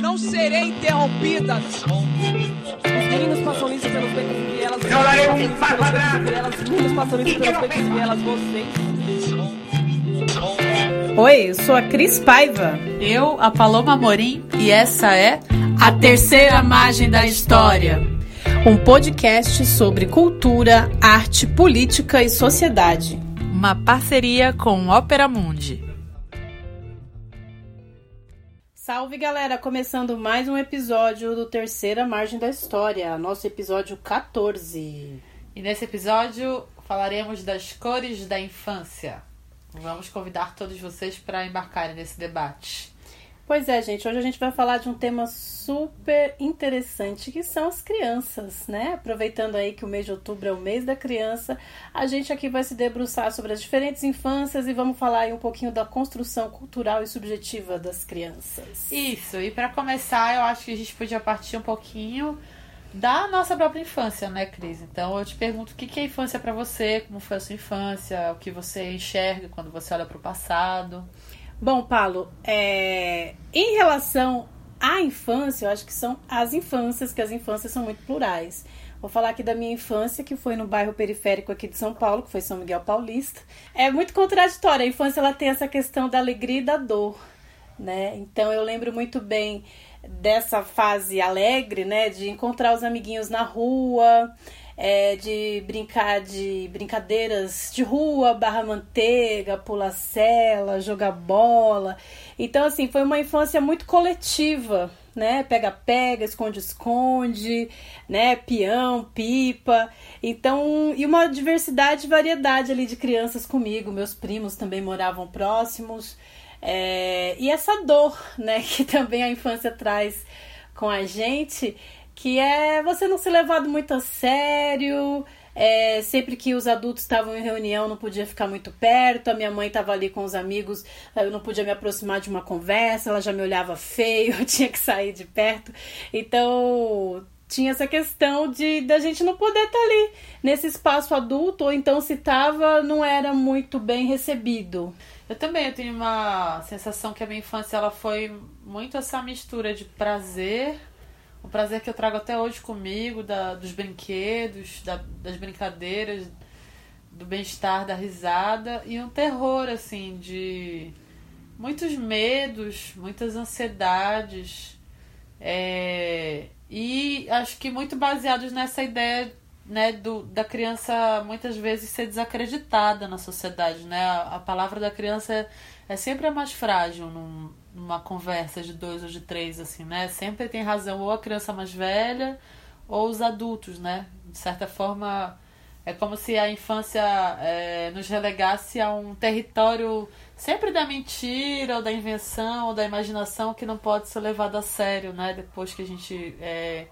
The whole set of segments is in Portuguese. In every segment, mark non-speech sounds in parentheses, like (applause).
Não serei interrompida. Os meninos passam isso pelos becos e vielas. Eu darei um passo atrás. Os meninos passam isso pelos becos e vielas. Vocês. Oi, eu sou a Cris Paiva. Eu, a Paloma Morim, e essa é A Terceira Margem da História. Um podcast sobre cultura, arte, política e sociedade. Uma parceria com Ópera Mundi. Salve galera, começando mais um episódio do Terceira Margem da História, nosso episódio 14. E nesse episódio falaremos das cores da infância. Vamos convidar todos vocês para embarcarem nesse debate. Pois é, gente, hoje a gente vai falar de um tema super interessante que são as crianças, né? Aproveitando aí que o mês de outubro é o mês da criança, a gente aqui vai se debruçar sobre as diferentes infâncias e vamos falar aí um pouquinho da construção cultural e subjetiva das crianças. Isso, e para começar, eu acho que a gente podia partir um pouquinho da nossa própria infância, né, Cris? Então eu te pergunto o que é infância para você, como foi a sua infância, o que você enxerga quando você olha para o passado. Bom, Paulo, é... em relação à infância, eu acho que são as infâncias, que as infâncias são muito plurais. Vou falar aqui da minha infância, que foi no bairro periférico aqui de São Paulo, que foi São Miguel Paulista. É muito contraditória. A infância ela tem essa questão da alegria e da dor, né? Então eu lembro muito bem dessa fase alegre, né, de encontrar os amiguinhos na rua, é, de brincar de brincadeiras de rua, barra manteiga, pular cela, jogar bola. Então, assim, foi uma infância muito coletiva, né? Pega-pega, esconde-esconde, né? Peão, pipa. Então, e uma diversidade e variedade ali de crianças comigo. Meus primos também moravam próximos. É, e essa dor, né, (laughs) que também a infância traz com a gente, que é você não ser levado muito a sério. É, sempre que os adultos estavam em reunião, não podia ficar muito perto. A minha mãe estava ali com os amigos, eu não podia me aproximar de uma conversa, ela já me olhava feio, eu (laughs) tinha que sair de perto. Então, tinha essa questão de da gente não poder estar tá ali nesse espaço adulto, ou então se estava, não era muito bem recebido. Eu também eu tenho uma sensação que a minha infância ela foi muito essa mistura de prazer o prazer que eu trago até hoje comigo, da, dos brinquedos, da, das brincadeiras, do bem-estar, da risada, e um terror, assim, de muitos medos, muitas ansiedades, é, e acho que muito baseados nessa ideia né, do, da criança muitas vezes ser desacreditada na sociedade, né? A, a palavra da criança é, é sempre a mais frágil num, numa conversa de dois ou de três, assim, né? Sempre tem razão ou a criança mais velha ou os adultos, né? De certa forma, é como se a infância é, nos relegasse a um território sempre da mentira, ou da invenção, ou da imaginação que não pode ser levado a sério, né? Depois que a gente é,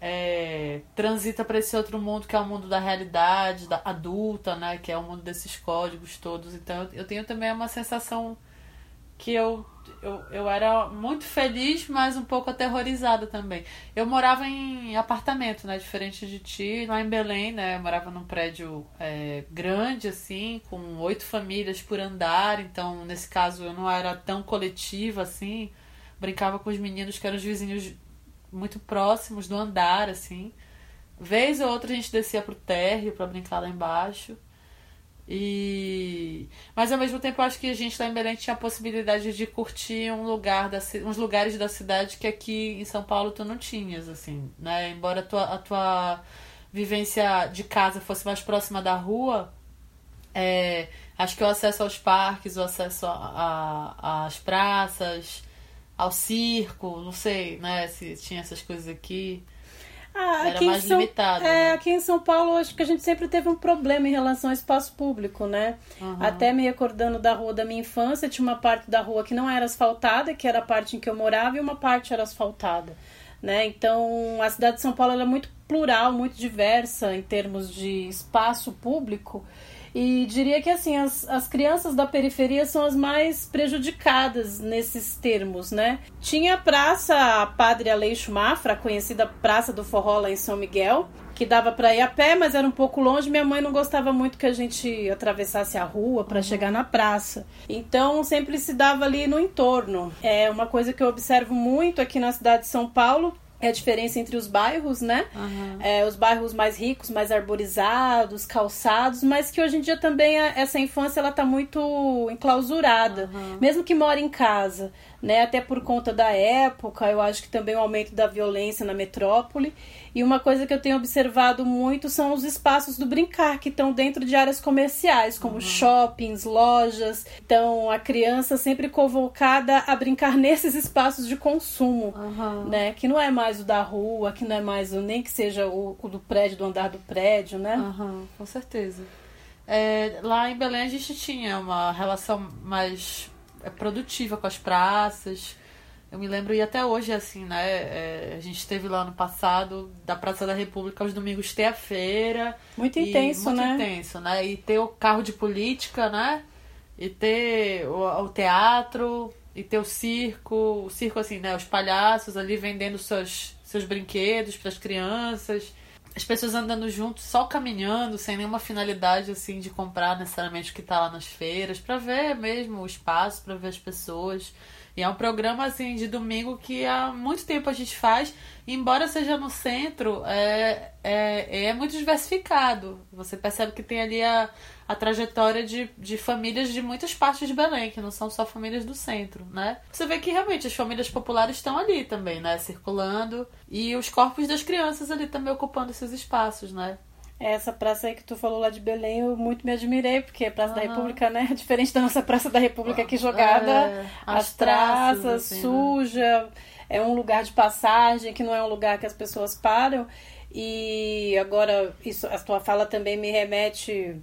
é, transita para esse outro mundo que é o mundo da realidade, da adulta, né? Que é o mundo desses códigos todos. Então eu tenho também uma sensação que eu eu, eu era muito feliz, mas um pouco aterrorizada também. Eu morava em apartamento, né? Diferente de ti, lá em Belém, né? Eu morava num prédio é, grande, assim, com oito famílias por andar. Então, nesse caso, eu não era tão coletiva, assim. Brincava com os meninos que eram os vizinhos muito próximos do andar, assim. Vez ou outra a gente descia pro térreo para brincar lá embaixo. E mas ao mesmo tempo acho que a gente lá em Belém tinha a possibilidade de curtir um lugar da, uns lugares da cidade que aqui em São Paulo tu não tinhas assim, né? Embora a tua, a tua vivência de casa fosse mais próxima da rua, é, acho que o acesso aos parques, o acesso às praças, ao circo, não sei, né, se tinha essas coisas aqui. Ah, Era mais São, limitado. É, né? aqui em São Paulo, acho que a gente sempre teve um problema em relação ao espaço público, né? Uhum. Até me acordando da rua da minha infância, tinha uma parte da rua que não era asfaltada, que era a parte em que eu morava, e uma parte era asfaltada. Né? Então, a cidade de São Paulo é muito plural, muito diversa em termos de espaço público. E diria que assim, as, as crianças da periferia são as mais prejudicadas nesses termos, né? Tinha a Praça Padre Aleixo Mafra, conhecida Praça do Forró lá em São Miguel, que dava para ir a pé, mas era um pouco longe. Minha mãe não gostava muito que a gente atravessasse a rua para uhum. chegar na praça. Então sempre se dava ali no entorno. É uma coisa que eu observo muito aqui na cidade de São Paulo é a diferença entre os bairros, né? Uhum. É, os bairros mais ricos, mais arborizados, calçados, mas que hoje em dia também a, essa infância ela tá muito enclausurada, uhum. mesmo que mora em casa né? Até por conta da época, eu acho que também o aumento da violência na metrópole. E uma coisa que eu tenho observado muito são os espaços do brincar que estão dentro de áreas comerciais, como uhum. shoppings, lojas. Então, a criança sempre convocada a brincar (laughs) nesses espaços de consumo, uhum. né? Que não é mais o da rua, que não é mais o nem que seja o, o do prédio, do andar do prédio, né? Uhum, com certeza. É, lá em Belém a gente tinha uma relação mais é produtiva com as praças. Eu me lembro, e até hoje, assim, né? É, a gente teve lá no passado, da Praça da República, aos domingos ter a feira. Muito intenso, muito né? Muito intenso, né? E ter o carro de política, né? E ter o, o teatro, e ter o circo. O circo, assim, né? Os palhaços ali vendendo seus, seus brinquedos para as crianças as pessoas andando juntos, só caminhando, sem nenhuma finalidade assim de comprar necessariamente o que está lá nas feiras, para ver mesmo o espaço, para ver as pessoas. E é um programa assim de domingo que há muito tempo a gente faz, embora seja no centro, é, é, é muito diversificado. Você percebe que tem ali a, a trajetória de, de famílias de muitas partes de Belém, que não são só famílias do centro, né? Você vê que realmente as famílias populares estão ali também, né? Circulando. E os corpos das crianças ali também ocupando esses espaços, né? Essa praça aí que tu falou lá de Belém, eu muito me admirei, porque a Praça uhum. da República, né? (laughs) Diferente da nossa Praça da República aqui jogada, é, as, as traças, assim, né? suja, né? é um lugar de passagem, que não é um lugar que as pessoas param. E agora, isso, a tua fala também me remete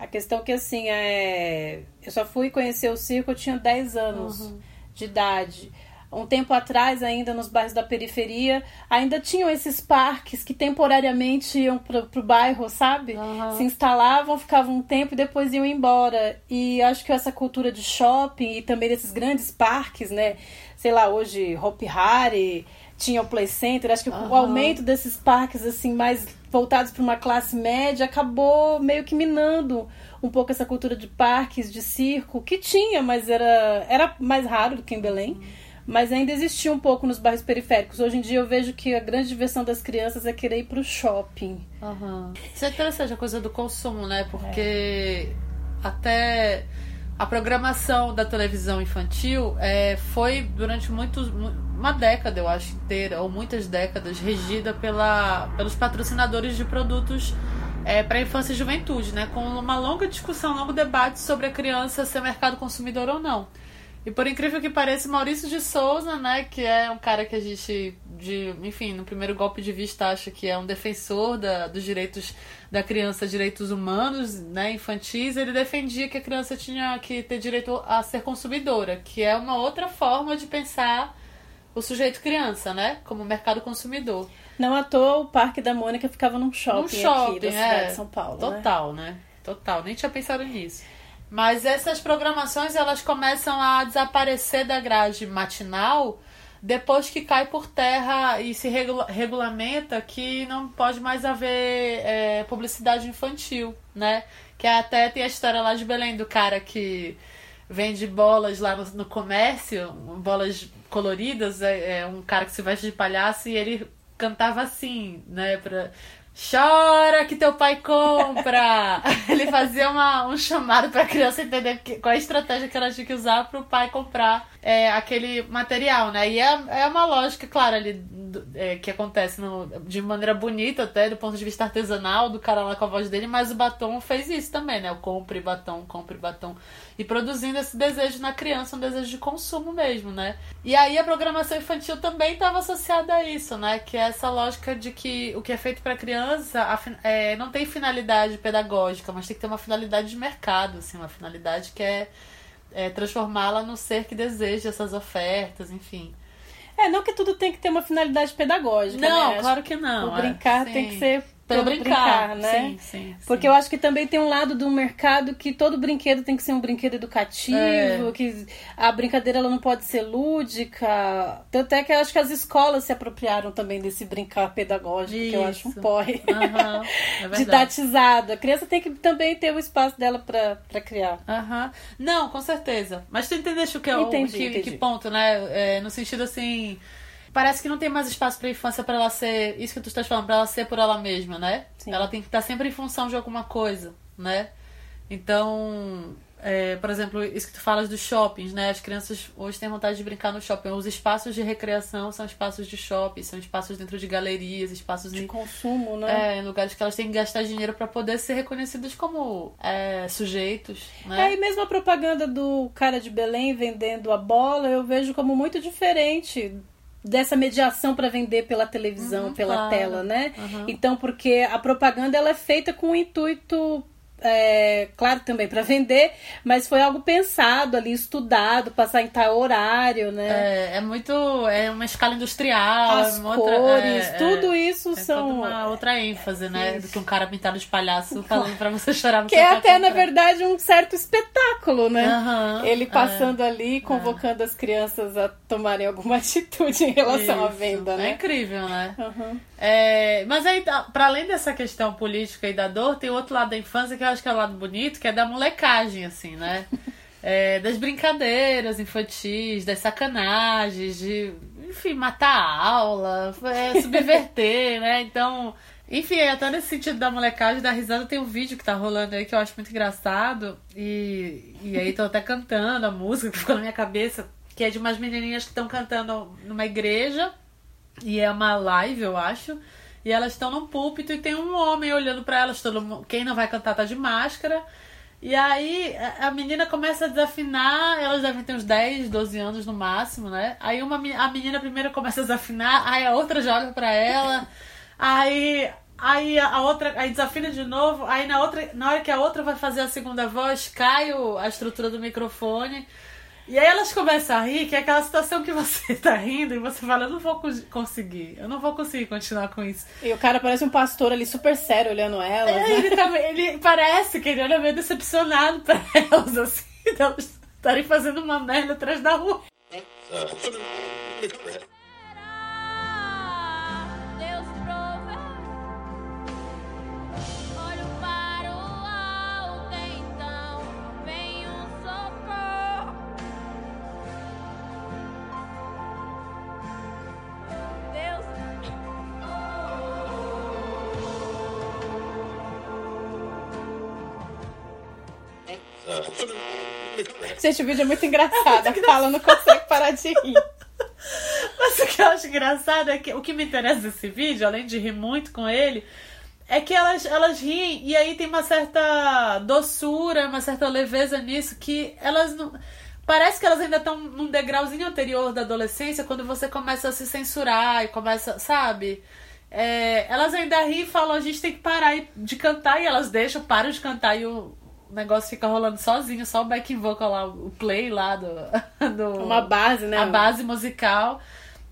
à questão que, assim, é... eu só fui conhecer o circo, eu tinha 10 anos uhum. de idade um tempo atrás, ainda nos bairros da periferia, ainda tinham esses parques que temporariamente iam para o bairro, sabe? Uhum. Se instalavam, ficavam um tempo e depois iam embora. E acho que essa cultura de shopping e também desses grandes parques, né? Sei lá, hoje Hopi Hari, tinha o Play Center, acho que uhum. o aumento desses parques assim mais voltados para uma classe média acabou meio que minando um pouco essa cultura de parques, de circo, que tinha, mas era, era mais raro do que em Belém. Uhum mas ainda existia um pouco nos bairros periféricos. Hoje em dia eu vejo que a grande diversão das crianças é querer ir pro shopping. Uhum. Isso é interessante a coisa do consumo, né? Porque é. até a programação da televisão infantil é, foi durante muitos uma década, eu acho, inteira, ou muitas décadas, regida pela, pelos patrocinadores de produtos é, para infância e juventude, né? Com uma longa discussão, um longo debate sobre a criança ser mercado consumidor ou não. E por incrível que pareça, Maurício de Souza, né, que é um cara que a gente, de, enfim, no primeiro golpe de vista acha que é um defensor da, dos direitos da criança, direitos humanos, né, infantis, ele defendia que a criança tinha que ter direito a ser consumidora, que é uma outra forma de pensar o sujeito criança, né, como mercado consumidor. Não à toa o Parque da Mônica ficava num shopping, num shopping aqui da cidade é, de São Paulo, né? Total, né? né? Total, nem tinha pensado nisso. Mas essas programações elas começam a desaparecer da grade matinal depois que cai por terra e se regula regulamenta que não pode mais haver é, publicidade infantil, né? Que até tem a história lá de Belém do cara que vende bolas lá no, no comércio, bolas coloridas, é, é, um cara que se veste de palhaço e ele cantava assim, né? Pra, Chora que teu pai compra! (laughs) Ele fazia uma, um chamado pra criança entender que, qual é a estratégia que ela tinha que usar pro pai comprar é, aquele material, né? E é, é uma lógica, claro, ali é, que acontece no, de maneira bonita, até do ponto de vista artesanal, do cara lá com a voz dele, mas o batom fez isso também, né? O compre batom, compre batom. E produzindo esse desejo na criança, um desejo de consumo mesmo, né? E aí a programação infantil também estava associada a isso, né? Que é essa lógica de que o que é feito para criança é, não tem finalidade pedagógica, mas tem que ter uma finalidade de mercado, assim, uma finalidade que é é, transformá-la no ser que deseja essas ofertas, enfim. É, não que tudo tem que ter uma finalidade pedagógica. Não, né? claro que não. O brincar é, tem que ser Pelo brincar, né? Sim, sim, sim. Porque eu acho que também tem um lado do mercado que todo brinquedo tem que ser um brinquedo educativo, É. que a brincadeira ela não pode ser lúdica. Tanto é que eu acho que as escolas se apropriaram também desse brincar pedagógico, que eu acho um Isso. porre. Aham, é. (laughs) Didatizado. A criança tem que também ter o espaço dela pra, pra criar. Aham. Não, com certeza. Mas tu entendeste o que é o Entendi, que, entendi. que ponto, né? É, no sentido assim. Parece que não tem mais espaço pra infância pra ela ser. Isso que tu estás falando, pra ela ser por ela mesma, né? Sim. Ela tem que estar sempre em função de alguma coisa, né? Então. é, por exemplo, isso que tu falas dos shoppings, né? As crianças hoje têm vontade de brincar no shopping. Os espaços de recreação são espaços de shopping, são espaços dentro de galerias, espaços De em consumo, né? é, em lugares que elas têm que gastar dinheiro pra poder ser reconhecidas como é, sujeitos, É, né? e mesmo a propaganda do cara de Belém vendendo a bola, eu vejo como muito diferente dessa mediação para vender pela televisão, Uhum, pela claro. tela, né? Uhum. Então, porque a propaganda ela é feita com o intuito é, claro também para vender, mas foi algo pensado ali, estudado, passar em tal horário, né? É, é muito. É uma escala industrial. As é uma outra- cores, é, tudo é, isso são uma outra ênfase, né? Isso. Do que um cara pintado de palhaço (laughs) falando pra você chorar no que é até, na verdade, um certo espetáculo, né? Aham, Ele é. passando ali, convocando as crianças a tomarem alguma (laughs) atitude em relação à Isso. venda, É né? incrível, né? É, mas aí, pra além dessa questão política e da dor, tem outro lado da infância que eu acho que é o lado bonito, que é da molecagem, assim, né? (laughs) É, das brincadeiras infantis, das sacanagens, de, enfim, matar a aula, é, subverter, (laughs) né? Então, enfim, até nesse sentido da molecagem, da risada, tem um vídeo que tá rolando aí que eu acho muito engraçado. E, e aí tô até cantando a música que ficou na minha cabeça, que é de umas menininhas que estão cantando numa igreja. E é uma live, eu acho. E elas estão num púlpito e tem um homem olhando pra elas. Todo mundo, quem não vai cantar tá de máscara. E aí a- menina começa a desafinar. Elas devem ter uns 10, 12 anos no máximo, né? Aí uma, a menina primeiro começa a desafinar, aí a outra já olha pra ela. Aí. Aí a outra, aí desafina de novo, aí na outra, na hora que a outra vai fazer a segunda voz, cai o- a estrutura do microfone. E aí elas começam a rir, que é aquela situação que você (laughs) tá rindo e você fala, eu não vou cons- conseguir, eu não vou conseguir continuar com isso. E o cara parece um pastor ali super sério olhando elas. É, né? ele, tá, ele parece que ele olha meio decepcionado pra (laughs) elas, assim, de elas estarem fazendo uma merda atrás da rua. Vídeo é muito engraçado. (laughs) A Paula não consegue parar de rir. (laughs) Mas o que eu acho engraçado é que o que me interessa desse vídeo, além de rir muito com ele, é que elas, elas riem e aí tem uma certa doçura, uma certa leveza nisso que elas não. Parece que elas ainda estão num degrauzinho anterior da adolescência quando você começa a se censurar e começa, sabe? É, elas ainda riem e falam, a gente tem que parar de cantar e elas deixam, param de cantar e o negócio fica rolando sozinho, só o backing vocal lá, o play lá do. (laughs) do Uma base, né? a base musical.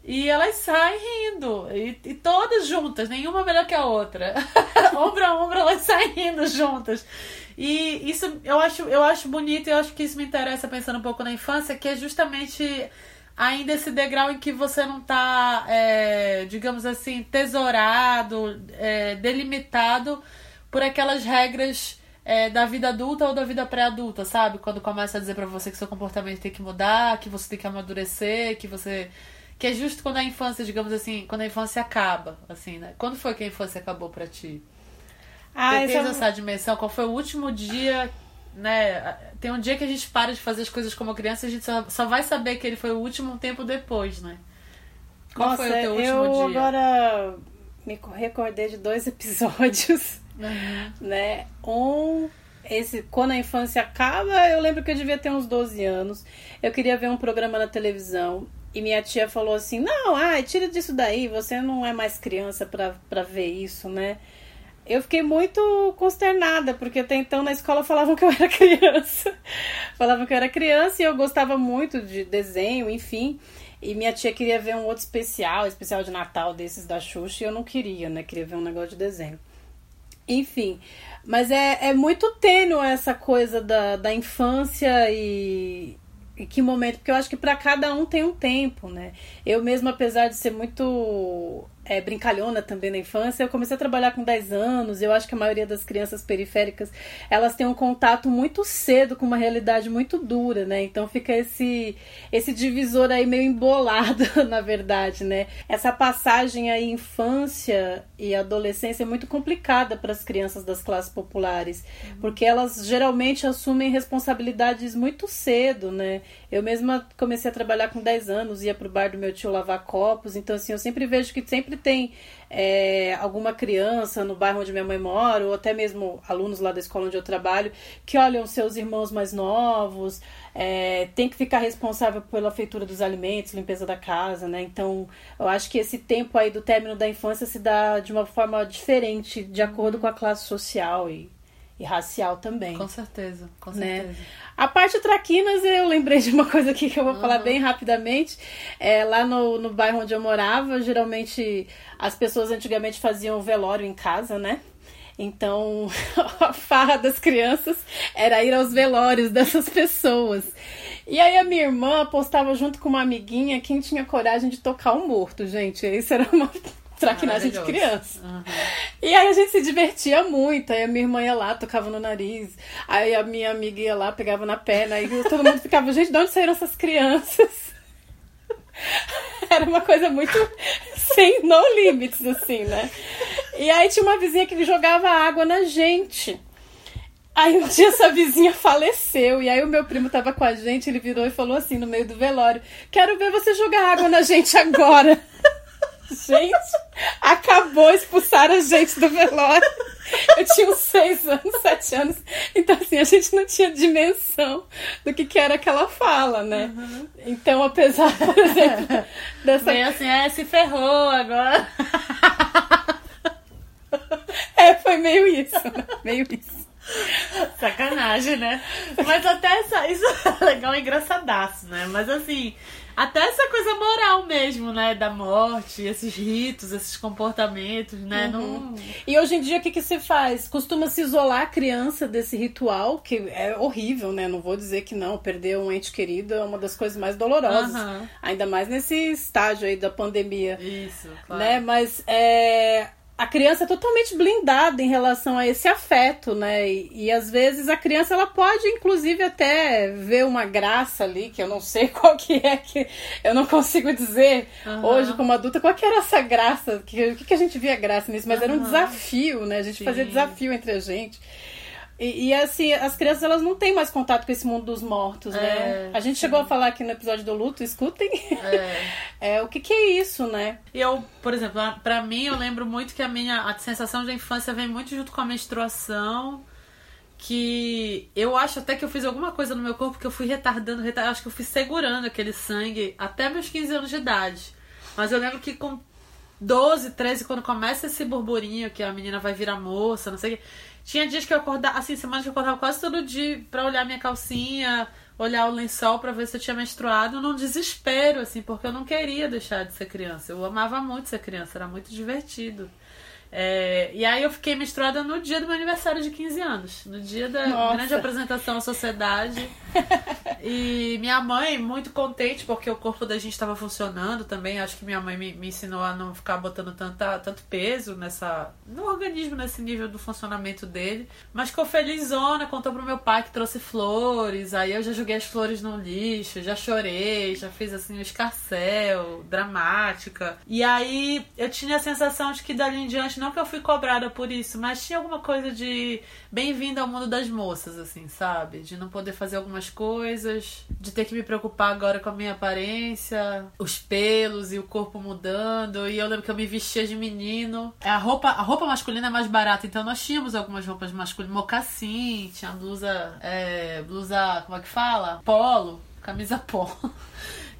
E elas saem rindo. E, e todas juntas, nenhuma melhor que a outra. (laughs) ombro a ombro, elas saem rindo juntas. E isso eu acho, eu acho bonito e eu acho que isso me interessa pensando um pouco na infância, que é justamente ainda esse degrau em que você não tá, é, digamos assim, tesourado, é, delimitado por aquelas regras é, da vida adulta ou da vida pré-adulta, sabe? Quando começa a dizer pra você que seu comportamento tem que mudar, que você tem que amadurecer, que você. Que é justo quando a infância, digamos assim, quando a infância acaba, assim, né? Quando foi que a infância acabou pra ti? Ah, Você essa é essa dimensão? Qual foi o último dia, né? Tem um dia que a gente para de fazer as coisas como criança e a gente só, só vai saber que ele foi o último um tempo depois, né? Qual Nossa, foi o teu último eu dia? agora me recordei de dois (laughs) episódios, Uhum. né? Um, esse quando a infância acaba, eu lembro que eu devia ter uns 12 anos. Eu queria ver um programa na televisão e minha tia falou assim: "Não, ai, tira disso daí, você não é mais criança pra ver isso, né?" Eu fiquei muito consternada, porque até então na escola falavam que eu era (laughs) criança. falavam que eu era criança e eu gostava muito de desenho, enfim. E minha tia queria ver um outro especial, especial de Natal desses da Xuxa, e eu não queria, né? Queria ver um negócio de desenho. Enfim, mas é, é muito tênue essa coisa da, da infância e, e que momento, porque eu acho que para cada um tem um tempo, né? Eu mesmo, apesar de ser muito é, brincalhona também na infância. Eu comecei a trabalhar com 10 anos. Eu acho que a maioria das crianças periféricas elas têm um contato muito cedo com uma realidade muito dura, né? Então fica esse esse divisor aí meio embolado, (laughs) na verdade, né? Essa passagem aí infância e adolescência é muito complicada para as crianças das classes populares, porque elas geralmente assumem responsabilidades muito cedo, né? Eu mesma comecei a trabalhar com 10 anos, ia pro bar do meu tio lavar copos, então assim, eu sempre vejo que sempre tem é, alguma criança no bairro onde minha mãe mora, ou até mesmo alunos lá da escola onde eu trabalho, que olham seus irmãos mais novos, é, tem que ficar responsável pela feitura dos alimentos, limpeza da casa, né? Então, eu acho que esse tempo aí do término da infância se dá de uma forma diferente, de acordo com a classe social e, e racial também. Com certeza, com Né? certeza. A parte traquinas, eu lembrei de uma coisa aqui que eu vou Uhum. falar bem rapidamente. É, lá no, no bairro onde eu morava, geralmente as pessoas antigamente faziam velório em casa, né? Então, (laughs) a farra das crianças era ir aos velórios dessas pessoas. E aí a minha irmã apostava junto com uma amiguinha quem tinha coragem de tocar um morto, gente. Isso era uma traquinagem de criança. Uhum. E aí a gente se divertia muito. Aí a minha irmã ia lá, tocava no nariz. Aí a minha amiga ia lá, pegava na perna. Aí todo mundo ficava, gente, de onde saíram essas crianças? (laughs) Era uma coisa muito (laughs) sem no limites, assim, né? E aí tinha uma vizinha que jogava água na gente. Aí um dia essa vizinha faleceu. E aí o meu primo tava com a gente, ele virou e falou assim no meio do velório: Quero ver você jogar água na gente agora. (laughs) Gente, acabou expulsar a gente do velório. Eu tinha uns seis anos, sete anos. Então, assim, a gente não tinha dimensão do que, que era aquela fala, né? Então, apesar, por exemplo, (laughs) dessa. Bem assim, é, se ferrou agora. (laughs) É, foi meio isso, né? Meio isso. Sacanagem, né? Mas até essa, isso (laughs) é legal, é engraçadaço, né? Mas assim, até essa coisa moral mesmo, né? Da morte, esses ritos, esses comportamentos, né? Não... E hoje em dia, o que, que se faz? Costuma se isolar a criança desse ritual, que é horrível, né? Não vou dizer que não. Perder um ente querido é uma das coisas mais dolorosas. Aham. Ainda mais nesse estágio aí da pandemia. Isso, claro. né? Mas é, a criança é totalmente blindada em relação a esse afeto, né? E, e às vezes a criança ela pode, inclusive, até ver uma graça ali, que eu não sei (laughs) qual que é, que eu não consigo dizer Aham. hoje como adulta qual que era essa graça, que, o que, que a gente via graça nisso, mas era um desafio, né? A gente Sim. fazia desafio entre a gente. E, e, assim, as crianças elas não têm mais contato com esse mundo dos mortos, né? É, a gente chegou a falar aqui no episódio do luto, escutem. É. (laughs) É, o que, que é isso, né? E eu, por exemplo, pra mim, eu lembro muito que a minha a sensação da infância vem muito junto com a menstruação. Que eu acho até que eu fiz alguma coisa no meu corpo que eu fui retardando, retardando acho que eu fui segurando aquele sangue até meus 15 anos de idade. Mas eu lembro que com 12, 13, quando começa esse burburinho que a menina vai virar moça, não sei o que. Tinha dias que eu acordava, assim, semanas que eu acordava quase todo dia pra olhar minha calcinha, olhar o lençol pra ver se eu tinha menstruado, num desespero, assim, porque eu não queria deixar de ser criança. Eu amava muito ser criança, era muito divertido. É, e aí eu fiquei menstruada no dia do meu aniversário de 15 anos, no dia da Nossa. grande apresentação à sociedade. E minha mãe, muito contente, porque o corpo da gente estava funcionando também. Acho que minha mãe me, me ensinou a não ficar botando tanta, tanto peso nessa, no organismo, nesse nível do funcionamento dele. Mas ficou felizona, contou pro meu pai que trouxe flores. Aí eu já joguei as flores no lixo, já chorei, já fiz assim um escarcel, dramática. E aí eu tinha a sensação de que dali em diante, não que eu fui cobrada por isso, mas tinha alguma coisa de bem-vindo ao mundo das moças, assim, sabe? De não poder fazer algumas coisas, de ter que me preocupar agora com a minha aparência, os pelos e o corpo mudando. E eu lembro que eu me vestia de menino. A roupa, a roupa masculina é mais barata, então nós tínhamos algumas roupas masculinas, mocassim, tinha blusa, é, blusa, como é que fala? Polo, camisa polo.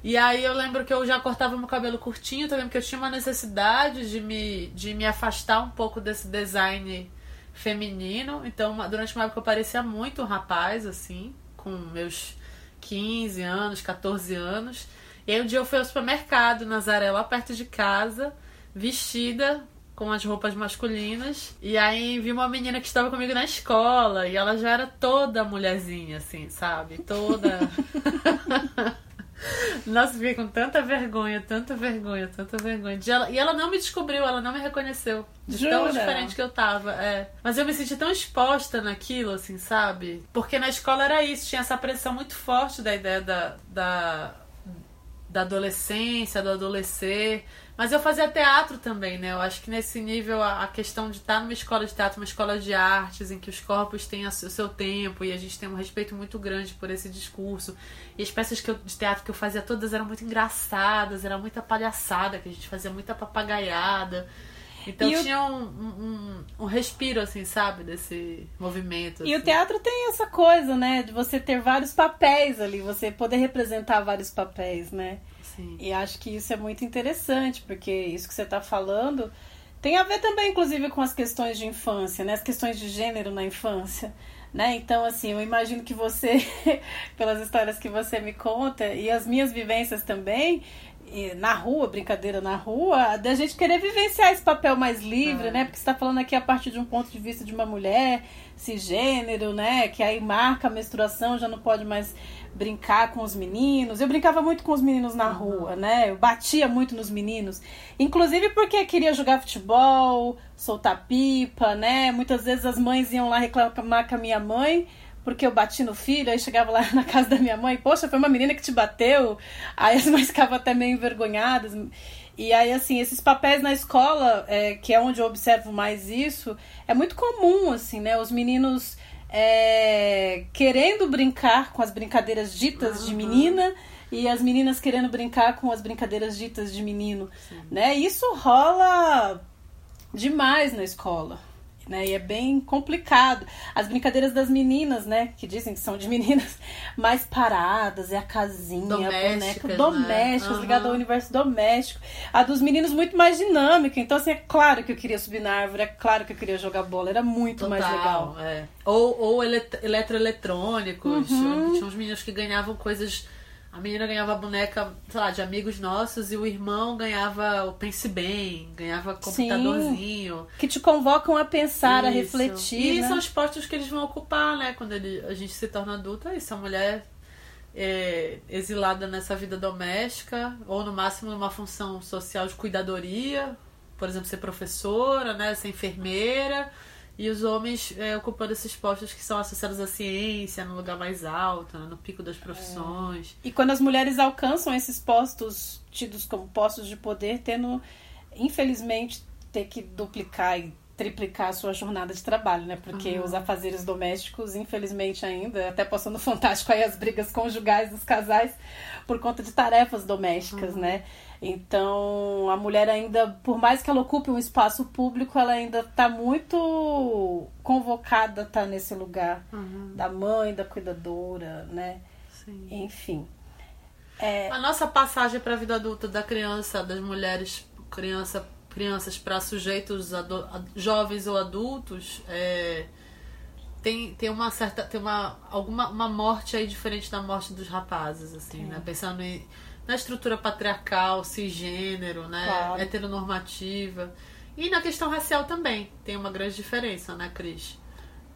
E aí eu lembro que eu já cortava meu cabelo curtinho, eu lembro que eu tinha uma necessidade de me, de me afastar um pouco desse design feminino. Então, durante uma época eu parecia muito um rapaz, assim, com meus 15 anos, 14 anos. E aí um dia eu fui ao supermercado, Nazaré, lá perto de casa, vestida com as roupas masculinas. E aí vi uma menina que estava comigo na escola. E ela já era toda mulherzinha, assim, sabe? Toda. (laughs) Nossa, fiquei com tanta vergonha, tanta vergonha, tanta vergonha. De ela... E ela não me descobriu, ela não me reconheceu. De tão Jura? diferente que eu tava. É. Mas eu me senti tão exposta naquilo, assim, sabe? Porque na escola era isso, tinha essa pressão muito forte da ideia da, da, da adolescência, do adolescer. Mas eu fazia teatro também, né? Eu acho que nesse nível a, questão de estar numa escola de teatro, uma escola de artes, em que os corpos têm o seu tempo e a gente tem um respeito muito grande por esse discurso. E as peças eu- de teatro que eu fazia todas eram muito engraçadas, era muita palhaçada, que a gente fazia muita papagaiada. Então E o- tinha um, um, um respiro, assim, sabe, desse movimento. E o assim. teatro tem essa coisa, né? De você ter vários papéis ali, você poder representar vários papéis, né? Sim. E acho que isso é muito interessante, porque isso que você está falando tem a ver também, inclusive, com as questões de infância, né? As questões de gênero na infância. Né? Então, assim, eu imagino que você, (laughs) pelas histórias que você me conta, e as minhas vivências também, na rua, brincadeira na rua, da gente querer vivenciar esse papel mais livre, É. né? Porque você está falando aqui a partir de um ponto de vista de uma mulher cisgênero, né? Que aí marca a menstruação, já não pode mais brincar com os meninos. Eu brincava muito com os meninos na rua, né? Eu batia muito nos meninos. Inclusive porque queria jogar futebol, soltar pipa, né? Muitas vezes as mães iam lá reclamar com a minha mãe porque eu bati no filho, aí chegava lá (laughs) na casa da minha mãe, poxa, foi uma menina que te bateu. Aí as (laughs) mães ficavam até meio envergonhadas. E aí, assim, esses papéis na escola, é, que é onde eu observo mais isso, é muito comum, assim, né? Os meninos é, querendo brincar com as brincadeiras ditas de menina e as meninas querendo brincar com as brincadeiras ditas de menino, né? Isso rola demais na escola. Né? E é bem complicado. As brincadeiras das meninas, né? Que dizem que são de meninas (laughs) mais paradas, é a casinha, a Domésticas, boneca, né? domésticas, Aham. ligada ao universo doméstico. A dos meninos muito mais dinâmica. Então, assim, é claro que eu queria subir na árvore, é claro que eu queria jogar bola, era muito mais legal. é. Ou, ou elet eletroeletrônicos. Uhum. Tinha uns meninos que ganhavam coisas. A menina ganhava boneca, sei lá, de amigos nossos, e o irmão ganhava o Pense Bem, ganhava computadorzinho. Que te convocam a pensar, a Isso. refletir. E né? são os postos que eles vão ocupar, né? Quando ele, a gente se torna adulta, isso, a mulher é, exilada nessa vida doméstica, ou no máximo numa função social de cuidadoria, por exemplo, ser professora, né? Ser enfermeira. E os homens é, ocupando esses postos que são associados à ciência, no lugar mais alto, né, no pico das profissões. E quando as mulheres alcançam esses postos tidos como postos de poder, tendo, infelizmente, ter que duplicar e triplicar a sua jornada de trabalho, né? Porque os afazeres domésticos, infelizmente ainda, até passando (laughs) fantástico aí as brigas conjugais dos casais por conta de tarefas domésticas, né? Então, a mulher ainda, por mais que ela ocupe um espaço público, ela ainda tá muito convocada a estar nesse lugar da mãe, da cuidadora, né? Sim. Enfim. É, A nossa passagem para a vida adulta da criança, das mulheres, criança, crianças para sujeitos ado- jovens ou adultos, é, tem, tem uma certa tem uma alguma uma morte aí diferente da morte dos rapazes, assim, né? Pensando em, na estrutura patriarcal, cisgênero, né? Claro. Heteronormativa e na questão racial também tem uma grande diferença, né, Cris?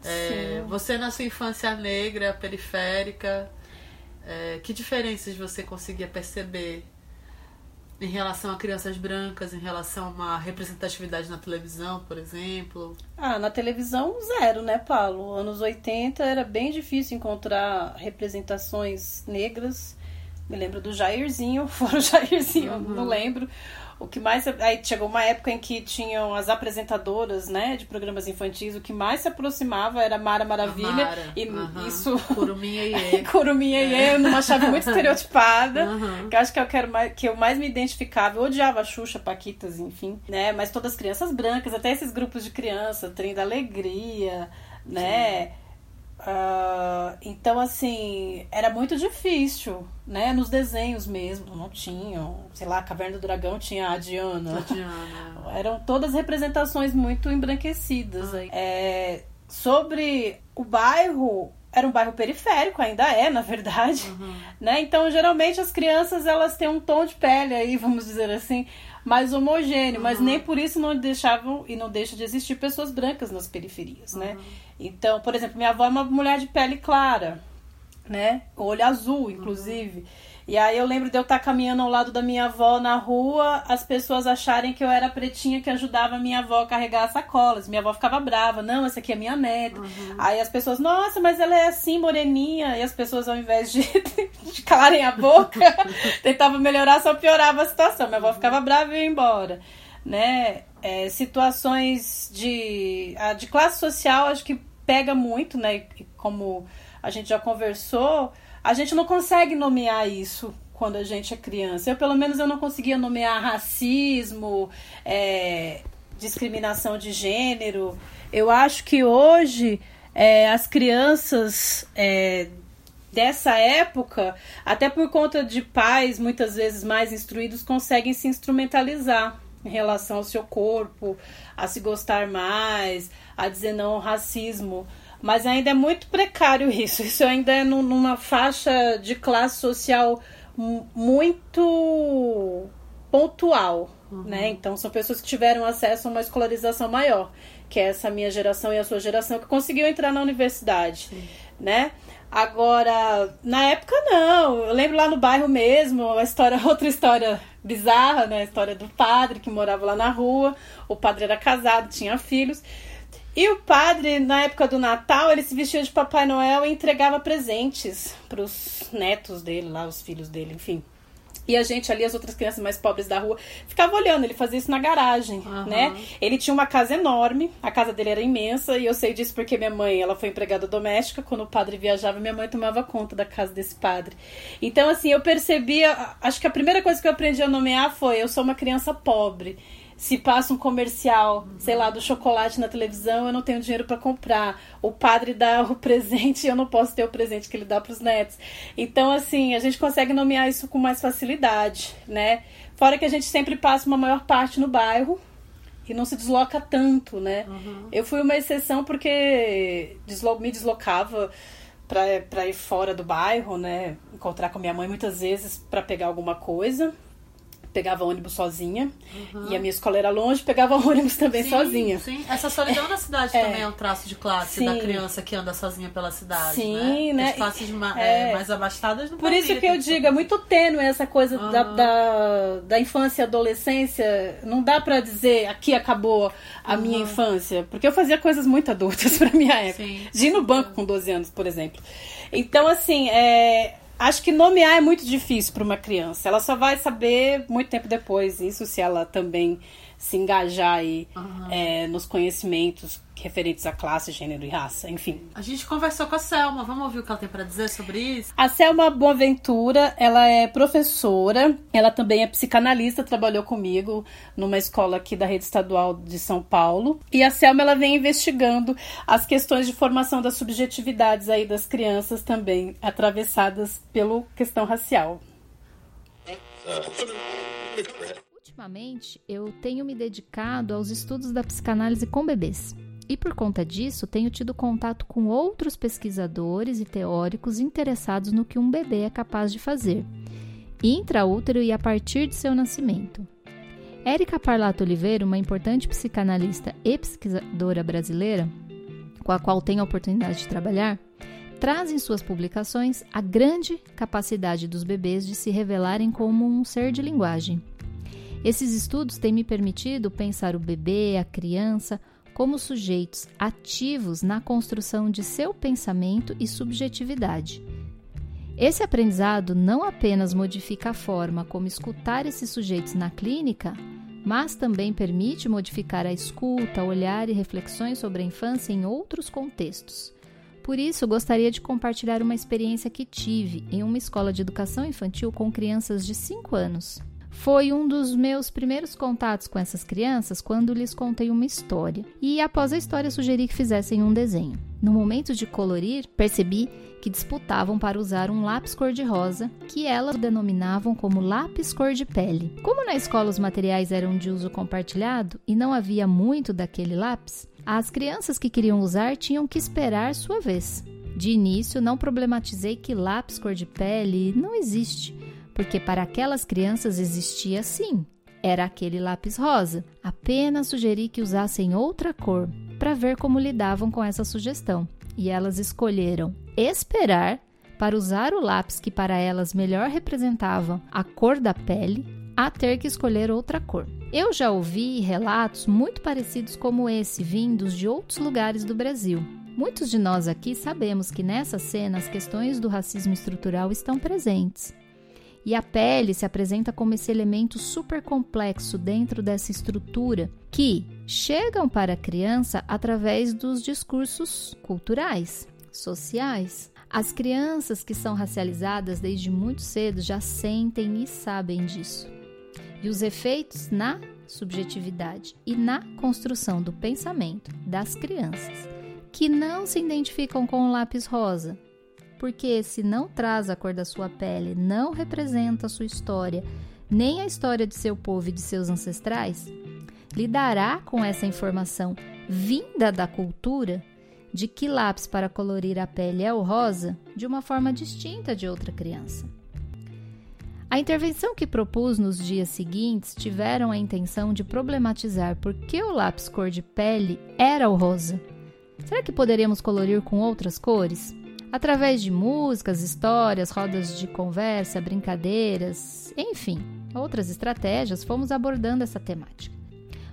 É, você na sua infância negra, periférica, é, que diferenças você conseguia perceber em relação a crianças brancas, em relação a uma representatividade na televisão, por exemplo? Ah, na televisão, zero, né, Paulo? Anos 80 era bem difícil encontrar representações negras. Me lembro do Jairzinho, (laughs) fora o Jairzinho, não lembro. O que mais. Aí chegou uma época em que tinham as apresentadoras, né, de programas infantis. O que mais se aproximava era Mara Maravilha. Mara, e aham. isso. Curuminha e (laughs) Curumim e eu, numa chave muito (laughs) estereotipada. Aham. Que eu acho que eu quero mais, que eu mais me identificava. Eu odiava a Xuxa, Paquitas, enfim, né? Mas todas as crianças brancas, até esses grupos de criança, Trem da Alegria, né? Ah, então, assim, era muito difícil, né? Nos desenhos mesmo, não tinham. Sei lá, Caverna do Dragão tinha a Diana. Diana. (laughs) Eram todas representações muito embranquecidas. aí. É, sobre o bairro, era um bairro periférico, ainda é, na verdade. (laughs) Né? Então, geralmente, as crianças elas têm um tom de pele aí, (laughs) vamos dizer assim, mais homogêneo, mas nem por isso não deixavam e não deixa de existir pessoas brancas nas periferias, né? Então, por exemplo, minha avó é uma mulher de pele clara, né? Olho azul, inclusive. E aí eu lembro de eu estar caminhando ao lado da minha avó na rua, as pessoas acharem que eu era a pretinha que ajudava a minha avó a carregar as sacolas. Minha avó ficava brava, não, essa aqui é minha neta. Aí as pessoas, nossa, mas ela é assim, moreninha. E as pessoas, ao invés de, (laughs) de calarem a boca, (laughs) tentavam melhorar, só piorava a situação. Minha avó ficava brava e ia embora. Né? É, situações de, a de classe social, acho que pega muito, né? Como a gente já conversou, a gente não consegue nomear isso quando a gente é criança. Eu, pelo menos, eu não conseguia nomear racismo, é, discriminação de gênero. Eu acho que hoje é, as crianças é, dessa época, até por conta de pais muitas vezes mais instruídos, conseguem se instrumentalizar em relação ao seu corpo, a se gostar mais, a dizer não ao racismo. Mas ainda é muito precário (laughs) isso. Isso ainda é num- numa faixa de classe social mu- muito pontual, né? Então são pessoas que tiveram acesso a uma escolarização maior, que é essa minha geração e a sua geração que conseguiu entrar na universidade, né? Agora, na época não. Eu lembro lá no bairro mesmo, a história, (laughs) outra história bizarra, né? A história do padre que morava lá na rua. O padre era casado, tinha filhos. E o padre, na época do Natal, ele se vestia de Papai Noel e entregava presentes para os netos dele, lá, os filhos dele, enfim. E a gente ali, as outras crianças mais pobres da rua, ficava olhando, ele fazia isso na garagem, né? Ele tinha uma casa enorme, a casa dele era imensa, e eu sei disso porque minha mãe, ela foi empregada doméstica, quando o padre viajava, minha mãe tomava conta da casa desse padre. Então, assim, eu percebia, acho que a primeira coisa que eu aprendi a nomear foi, eu sou uma criança pobre. Se passa um comercial, sei lá, do chocolate na televisão, eu não tenho dinheiro para comprar. O padre dá (laughs) o presente e eu não posso ter o presente que ele dá para os netos. Então, assim, a gente consegue nomear isso com mais facilidade, né? Fora que a gente sempre passa uma maior parte no bairro e não se desloca tanto, né? Eu fui uma exceção porque deslo me deslocava para ir fora do bairro, né? Encontrar com minha mãe muitas vezes para pegar alguma coisa pegava ônibus sozinha. E a minha escola era longe, pegava (laughs) ônibus também Sim, sozinha. Sim, essa solidão da cidade também é um traço de classe Sim. da criança que anda sozinha pela cidade. Sim, né? né? As classes ma- É. é, mais abastadas não Por isso que eu digo, é muito tênue essa coisa da, Aham. da, da infância e adolescência. Não dá pra dizer aqui acabou a minha infância. Porque eu fazia coisas muito adultas (laughs) pra minha época. Sim. De ir no banco com 12 anos, por exemplo. Então, assim, é, acho que nomear é muito difícil pra uma criança. Ela só vai saber muito tempo depois. Isso se ela também se engajar aí, é, nos conhecimentos referentes a classe, gênero e raça. Enfim. A gente conversou com a Selma, vamos ouvir o que ela tem pra dizer sobre isso? A Selma Boaventura, ela é professora, ela também é psicanalista, trabalhou comigo numa escola aqui da rede estadual de São Paulo. E a Selma, ela vem investigando as questões de formação das subjetividades aí das crianças também, atravessadas pela questão racial. Ultimamente, eu tenho me dedicado aos estudos da psicanálise com bebês. E por conta disso, tenho tido contato com outros pesquisadores e teóricos interessados no que um bebê é capaz de fazer, intraútero e a partir de seu nascimento. Érica Parlato Oliveira, uma importante psicanalista e pesquisadora brasileira, com a qual tenho a oportunidade de trabalhar, traz em suas publicações a grande capacidade dos bebês de se revelarem como um ser de linguagem. Esses estudos têm me permitido pensar o bebê, a criança, como sujeitos ativos na construção de seu pensamento e subjetividade. Esse aprendizado não apenas modifica a forma como escutar esses sujeitos na clínica, mas também permite modificar a escuta, olhar e reflexões sobre a infância em outros contextos. Por isso, gostaria de compartilhar uma experiência que tive em uma escola de educação infantil com crianças de 5 anos. Foi um dos meus primeiros contatos com essas crianças quando lhes contei uma história. E após a história, sugeri que fizessem um desenho. No momento de colorir, percebi que disputavam para usar um lápis cor-de-rosa, que elas denominavam como lápis cor de pele. Como na escola os materiais eram de uso compartilhado e não havia muito daquele lápis, as crianças que queriam usar tinham que esperar sua vez. De início, não problematizei que lápis cor de pele não existe, porque para aquelas crianças existia sim era aquele lápis rosa. Apenas sugeri que usassem outra cor para ver como lidavam com essa sugestão. E elas escolheram esperar para usar o lápis que para elas melhor representava a cor da pele, a ter que escolher outra cor. Eu já ouvi relatos muito parecidos como esse, vindos de outros lugares do Brasil. Muitos de nós aqui sabemos que nessa cena as questões do racismo estrutural estão presentes. E a pele se apresenta como esse elemento super complexo dentro dessa estrutura que chegam para a criança através dos discursos culturais, sociais. As crianças que são racializadas desde muito cedo já sentem e sabem disso. E os efeitos na subjetividade e na construção do pensamento das crianças que não se identificam com o lápis rosa, porque se não traz a cor da sua pele, não representa a sua história, nem a história de seu povo e de seus ancestrais, lidará com essa informação vinda da cultura de que lápis para colorir a pele é o rosa de uma forma distinta de outra criança. A intervenção que propus nos dias seguintes tiveram a intenção de problematizar por que o lápis cor de pele era o rosa. Será que poderíamos colorir com outras cores? Através de músicas, histórias, rodas de conversa, brincadeiras, enfim, outras estratégias, fomos abordando essa temática.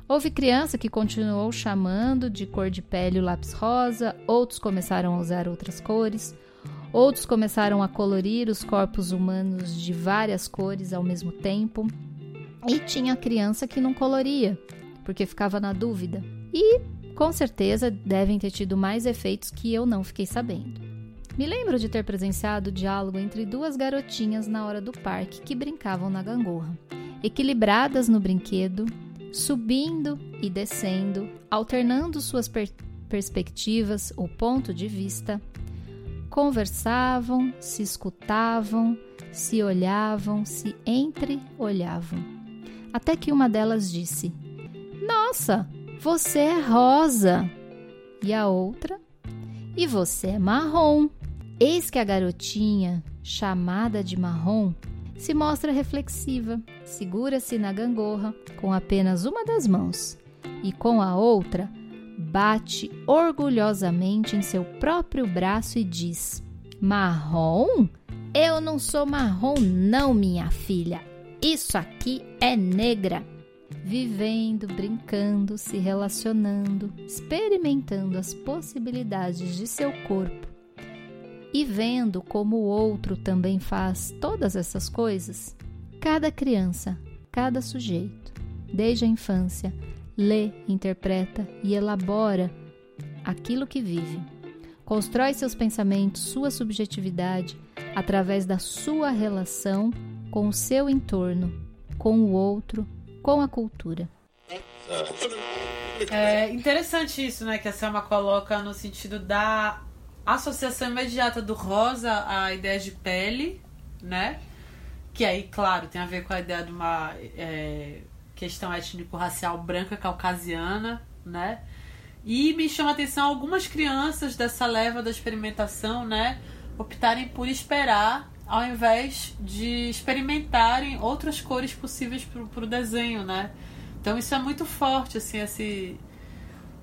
Houve criança que continuou chamando de cor de pele o lápis rosa, outros começaram a usar outras cores, outros começaram a colorir os corpos humanos de várias cores ao mesmo tempo, e tinha criança que não coloria, porque ficava na dúvida. E com certeza devem ter tido mais efeitos que eu não fiquei sabendo. Me lembro de ter presenciado o diálogo entre duas garotinhas na hora do parque que brincavam na gangorra. Equilibradas no brinquedo, subindo e descendo, alternando suas per perspectivas ou ponto de vista, conversavam, se escutavam, se olhavam, se entreolhavam. Até que uma delas disse: Nossa, você é rosa! E a outra: E você é marrom. Eis que a garotinha, chamada de marrom, se mostra reflexiva, segura-se na gangorra com apenas uma das mãos e com a outra bate orgulhosamente em seu próprio braço e diz: Marrom? Eu não sou marrom, não, minha filha. Isso aqui é negra. Vivendo, brincando, se relacionando, experimentando as possibilidades de seu corpo e vendo como o outro também faz todas essas coisas, cada criança, cada sujeito, desde a infância, lê, interpreta e elabora aquilo que vive. Constrói seus pensamentos, sua subjetividade através da sua relação com o seu entorno, com o outro, com a cultura. É interessante isso, né, que a Selma coloca no sentido da associação imediata do rosa à ideia de pele, né? Que aí, claro, tem a ver com a ideia de uma é, questão étnico-racial branca caucasiana, né? E me chama a atenção algumas crianças dessa leva da experimentação, né? Optarem por esperar ao invés de experimentarem outras cores possíveis para o desenho, né? Então isso é muito forte, assim, esse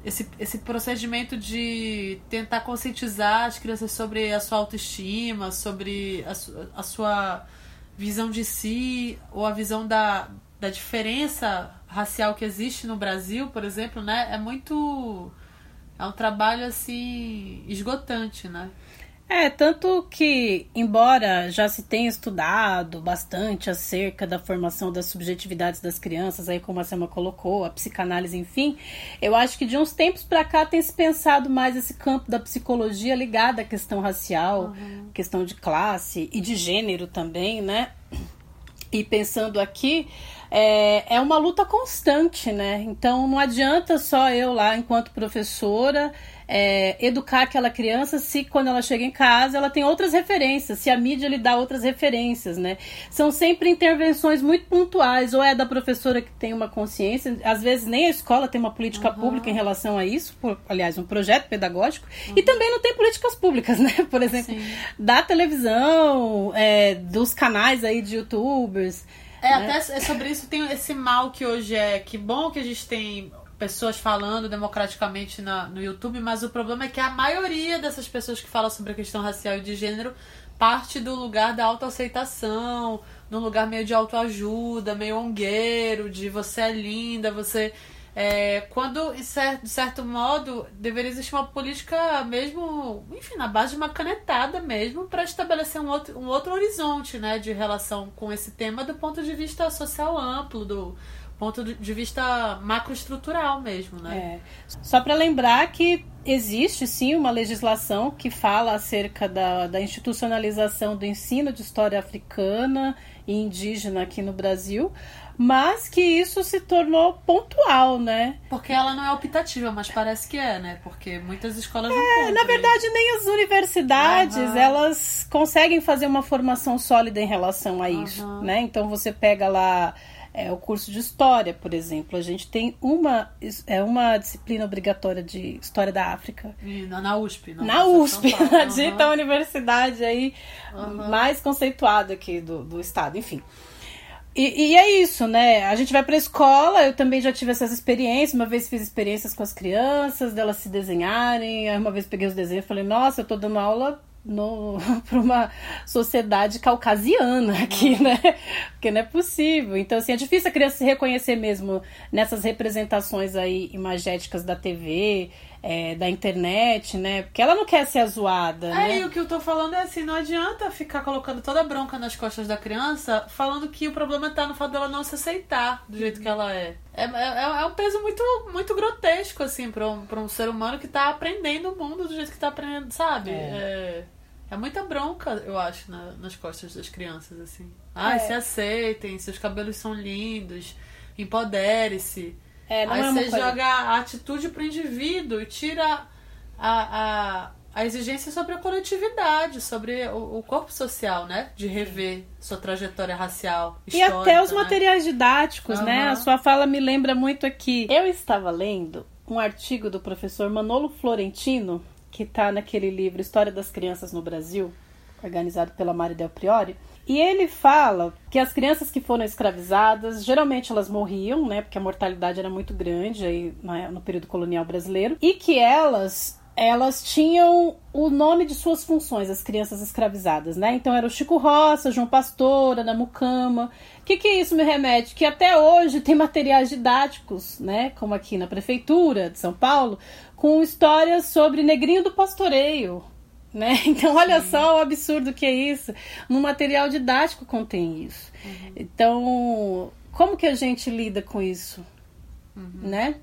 esse, esse procedimento de tentar conscientizar as crianças sobre a sua autoestima, sobre a, a sua visão de si, ou a visão da, da diferença racial que existe no Brasil, por exemplo, né? É muito. É um trabalho assim esgotante, né? É, tanto que, embora já se tenha estudado bastante acerca da formação das subjetividades das crianças, aí como a Selma colocou, a psicanálise, enfim, eu acho que de uns tempos para cá tem se pensado mais esse campo da psicologia ligado à questão racial, uhum. questão de classe e de gênero também, né? E pensando aqui, é, é uma luta constante, né? Então não adianta só eu lá, enquanto professora, é, educar aquela criança se quando ela chega em casa ela tem outras referências, se a mídia lhe dá outras referências, né? São sempre intervenções muito pontuais, ou é da professora que tem uma consciência, às vezes nem a escola tem uma política uhum. pública em relação a isso, por, aliás, um projeto pedagógico, uhum. e também não tem políticas públicas, (laughs) né? Por exemplo, Sim. da televisão, é, dos canais aí de youtubers. É, né? até é sobre isso tem esse mal que hoje é. Que bom que a gente tem pessoas falando democraticamente na, no YouTube, mas o problema é que a maioria dessas pessoas que falam sobre a questão racial e de gênero parte do lugar da autoaceitação, num lugar meio de autoajuda, meio ongueiro, de você é linda, você. É, quando, de certo, de certo modo, deveria existir uma política mesmo, enfim, na base de uma canetada mesmo, para estabelecer um outro, um outro horizonte né, de relação com esse tema do ponto de vista social amplo, do ponto de vista macroestrutural mesmo, né? É. Só para lembrar que existe sim uma legislação que fala acerca da, da institucionalização do ensino de história africana e indígena aqui no Brasil, mas que isso se tornou pontual, né? Porque ela não é optativa, mas parece que é, né? Porque muitas escolas não É, cumprem. na verdade, nem as universidades, Aham. elas conseguem fazer uma formação sólida em relação a isso, né? Então você pega lá é, o curso de história, por exemplo, a gente tem uma é uma disciplina obrigatória de história da África. E Na, na USP. Na Universidade de USP, (laughs) na Aham. dita universidade aí Aham. mais conceituada aqui do, do estado, enfim. E, e é isso, né? A gente vai pra escola, eu também já tive essas experiências. Uma vez fiz experiências com as crianças, delas se desenharem. Aí uma vez peguei os desenhos e falei, nossa, eu tô dando aula no, (laughs) pra uma sociedade caucasiana aqui, né? Porque não é possível. Então, assim, é difícil a criança se reconhecer mesmo nessas representações aí imagéticas da TV, é, da internet, né? Porque ela não quer ser zoada, É, né? e o que eu tô falando é assim, não adianta ficar colocando toda a bronca nas costas da criança, falando que o problema tá no fato dela não se aceitar do jeito que ela é. É, é, é um peso muito, muito grotesco, assim, pra um, pra um ser humano que tá aprendendo o mundo do jeito que tá aprendendo, sabe? É, é muita bronca, eu acho, na- nas costas das crianças, assim. Ai, É. se aceitem, seus cabelos são lindos, empodere-se. É, não Aí é você coisa- joga a atitude pro indivíduo e tira a, a, a exigência sobre a coletividade, sobre o, o corpo social, né? De rever sua trajetória racial. E até os né? materiais didáticos, né? Aham. A sua fala me lembra muito aqui. Eu estava lendo um artigo do professor Manolo Florentino, que está naquele livro História das Crianças no Brasil, organizado pela Mari Del Priori. E ele fala que as crianças que foram escravizadas, geralmente elas morriam, né? Porque a mortalidade era muito grande aí no período colonial brasileiro. E que elas elas tinham o nome de suas funções, as crianças escravizadas, né? Então era o Chico Roça, João Pastor, Ana Mucama. O que, que isso me remete? Que até hoje tem materiais didáticos, né? Como aqui na Prefeitura de São Paulo, com histórias sobre Negrinho do Pastoreio, né? (laughs) Então, olha só o absurdo que é isso. No material didático contém isso. Então, como que a gente lida com isso? Né?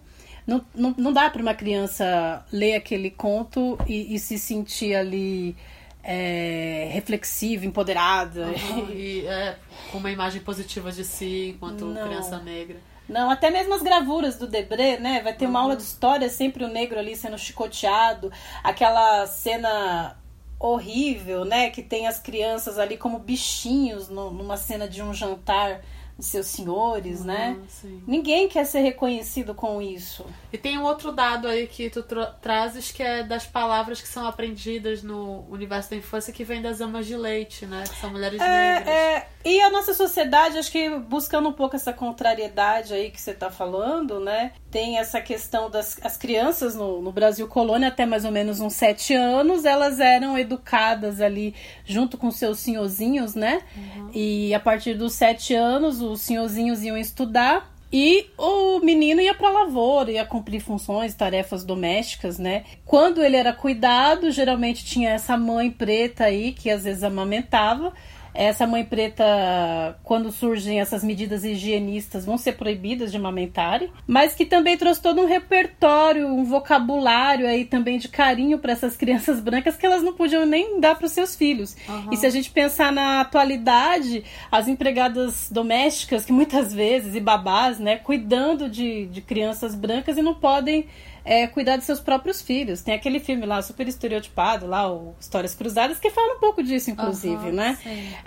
Não, não, não dá para uma criança ler aquele conto e, e se sentir ali é, reflexiva, empoderada. Aham, (laughs) E é, com uma imagem positiva de si enquanto Não. criança negra. Não, até mesmo as gravuras do Debré, né? Vai ter uma aula de história, sempre o negro ali sendo chicoteado, aquela cena horrível, né? Que tem as crianças ali como bichinhos no- numa cena de um jantar de seus senhores, né? Ah, sim. Ninguém quer ser reconhecido com isso. E tem um outro dado aí que tu tra- trazes que é das palavras que são aprendidas no universo da infância que vem das amas de leite, né? Que são mulheres negras. É, é, e a nossa sociedade, acho que buscando um pouco essa contrariedade aí que você está falando, né? Tem essa questão das as crianças no, no Brasil colônia, até mais ou menos uns sete anos, elas eram educadas ali junto com seus senhorzinhos, né? E a partir dos sete anos, os senhorzinhos iam estudar. E o menino ia para a lavoura, ia cumprir funções, tarefas domésticas, né? Quando ele era cuidado, geralmente tinha essa mãe preta aí que às vezes amamentava. Essa mãe preta, quando surgem essas medidas higienistas, vão ser proibidas de amamentarem, mas que também trouxe todo um repertório, um vocabulário aí também de carinho para essas crianças brancas que elas não podiam nem dar para os seus filhos. E se a gente pensar na atualidade, as empregadas domésticas, que muitas vezes, e babás, né, cuidando de, de crianças brancas e não podem é, cuidar de seus próprios filhos. Tem aquele filme lá, super estereotipado, lá, o Histórias Cruzadas, que fala um pouco disso, inclusive, Aham, né?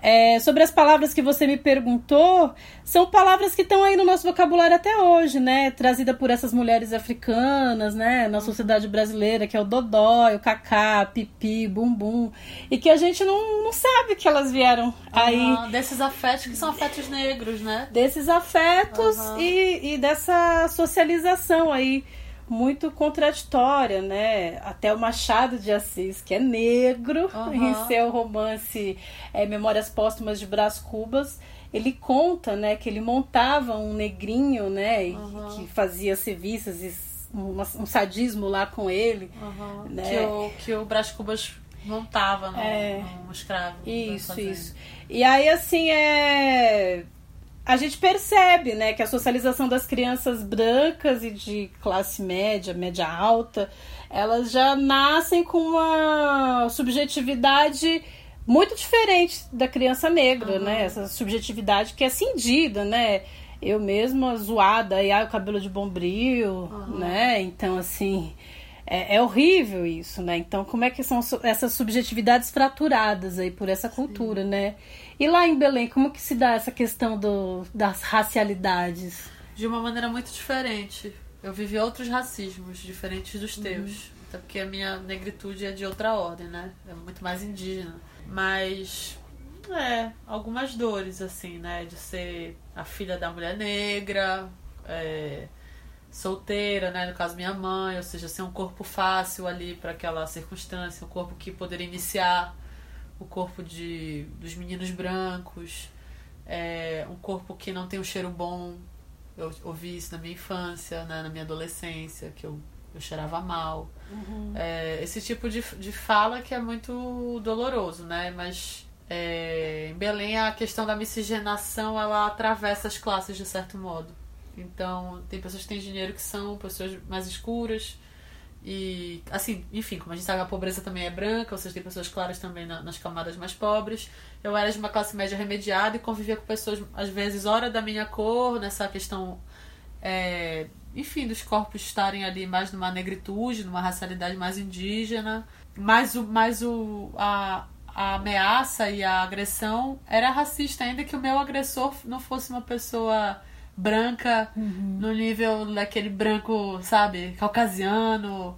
É, sobre as palavras que você me perguntou, são palavras que estão aí no nosso vocabulário até hoje, né? Trazida por essas mulheres africanas, né? Na sociedade brasileira, que é o dodói, o cacá, pipi, bumbum. E que a gente não, não sabe que elas vieram aí. Ah, desses afetos que são afetos negros, né? Desses afetos Aham. e, e dessa socialização aí muito contraditória, né? Até o Machado de Assis, que é negro, Aham. em seu romance é, Memórias Póstumas de Brás Cubas, ele conta, né, que ele montava um negrinho, né, e Aham. que fazia serviços e um, um sadismo lá com ele. Uhum. Né? Que, o, que o Brás Cubas montava no, É. no escravo. da Isso, isso. E aí, assim, é. A gente percebe, né, que a socialização das crianças brancas e de classe média, média alta, elas já nascem com uma subjetividade muito diferente da criança negra, né? Essa subjetividade que é cindida, né? Eu mesma zoada, e ai, o cabelo de bombril, né? Então, assim, é, é horrível isso, né? Então, como é que são essas subjetividades fraturadas aí por essa cultura, né? E lá em Belém, como que se dá essa questão do, das racialidades? De uma maneira muito diferente. Eu vivi outros racismos diferentes dos teus. Até porque a minha negritude é de outra ordem, né? É muito mais indígena. Mas. É, algumas dores, assim, né? De ser a filha da mulher negra, é, solteira, né? No caso, minha mãe, ou seja, ser um corpo fácil ali para aquela circunstância, um corpo que poderia iniciar o corpo de, dos meninos brancos, é, um corpo que não tem um cheiro bom. Eu ouvi isso na minha infância, né, na minha adolescência, que eu, eu cheirava mal. É, esse tipo de, de fala que é muito doloroso, né? Mas é, em Belém a questão da miscigenação ela atravessa as classes de certo modo. Então, tem pessoas que têm dinheiro que são pessoas mais escuras. E, assim, enfim, como a gente sabe, a pobreza também é branca, ou seja, tem pessoas claras também na- nas camadas mais pobres. Eu era de uma classe média remediada e convivia com pessoas, às vezes, hora da minha cor, nessa questão, é, enfim, dos corpos estarem ali mais numa negritude, numa racialidade mais indígena. Mas, o, mas o, a, a ameaça e a agressão era racista, ainda que o meu agressor não fosse uma pessoa branca no nível daquele branco, sabe, caucasiano,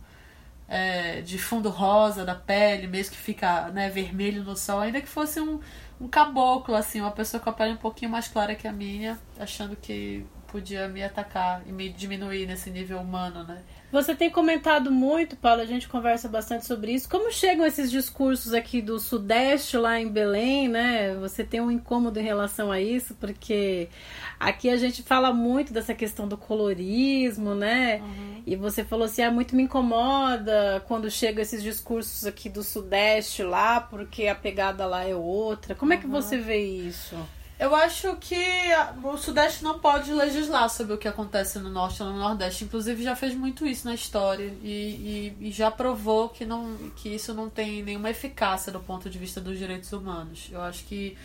é, de fundo rosa da pele, mesmo que fica né, vermelho no sol, ainda que fosse um, um caboclo, assim, uma pessoa com a pele um pouquinho mais clara que a minha, achando que podia me atacar e me diminuir nesse nível humano, né? Você tem comentado muito, Paulo, a gente conversa bastante sobre isso. Como chegam esses discursos aqui do Sudeste, lá em Belém, né? Você tem um incômodo em relação a isso, porque aqui a gente fala muito dessa questão do colorismo, né? E você falou assim, ah, muito me incomoda quando chegam esses discursos aqui do Sudeste lá, porque a pegada lá é outra. Como é que você vê isso? Eu acho que o Sudeste não pode legislar sobre o que acontece no Norte ou no Nordeste. Inclusive, já fez muito isso na história e, e- e já provou que, não, que isso não tem nenhuma eficácia do ponto de vista dos direitos humanos. Eu acho que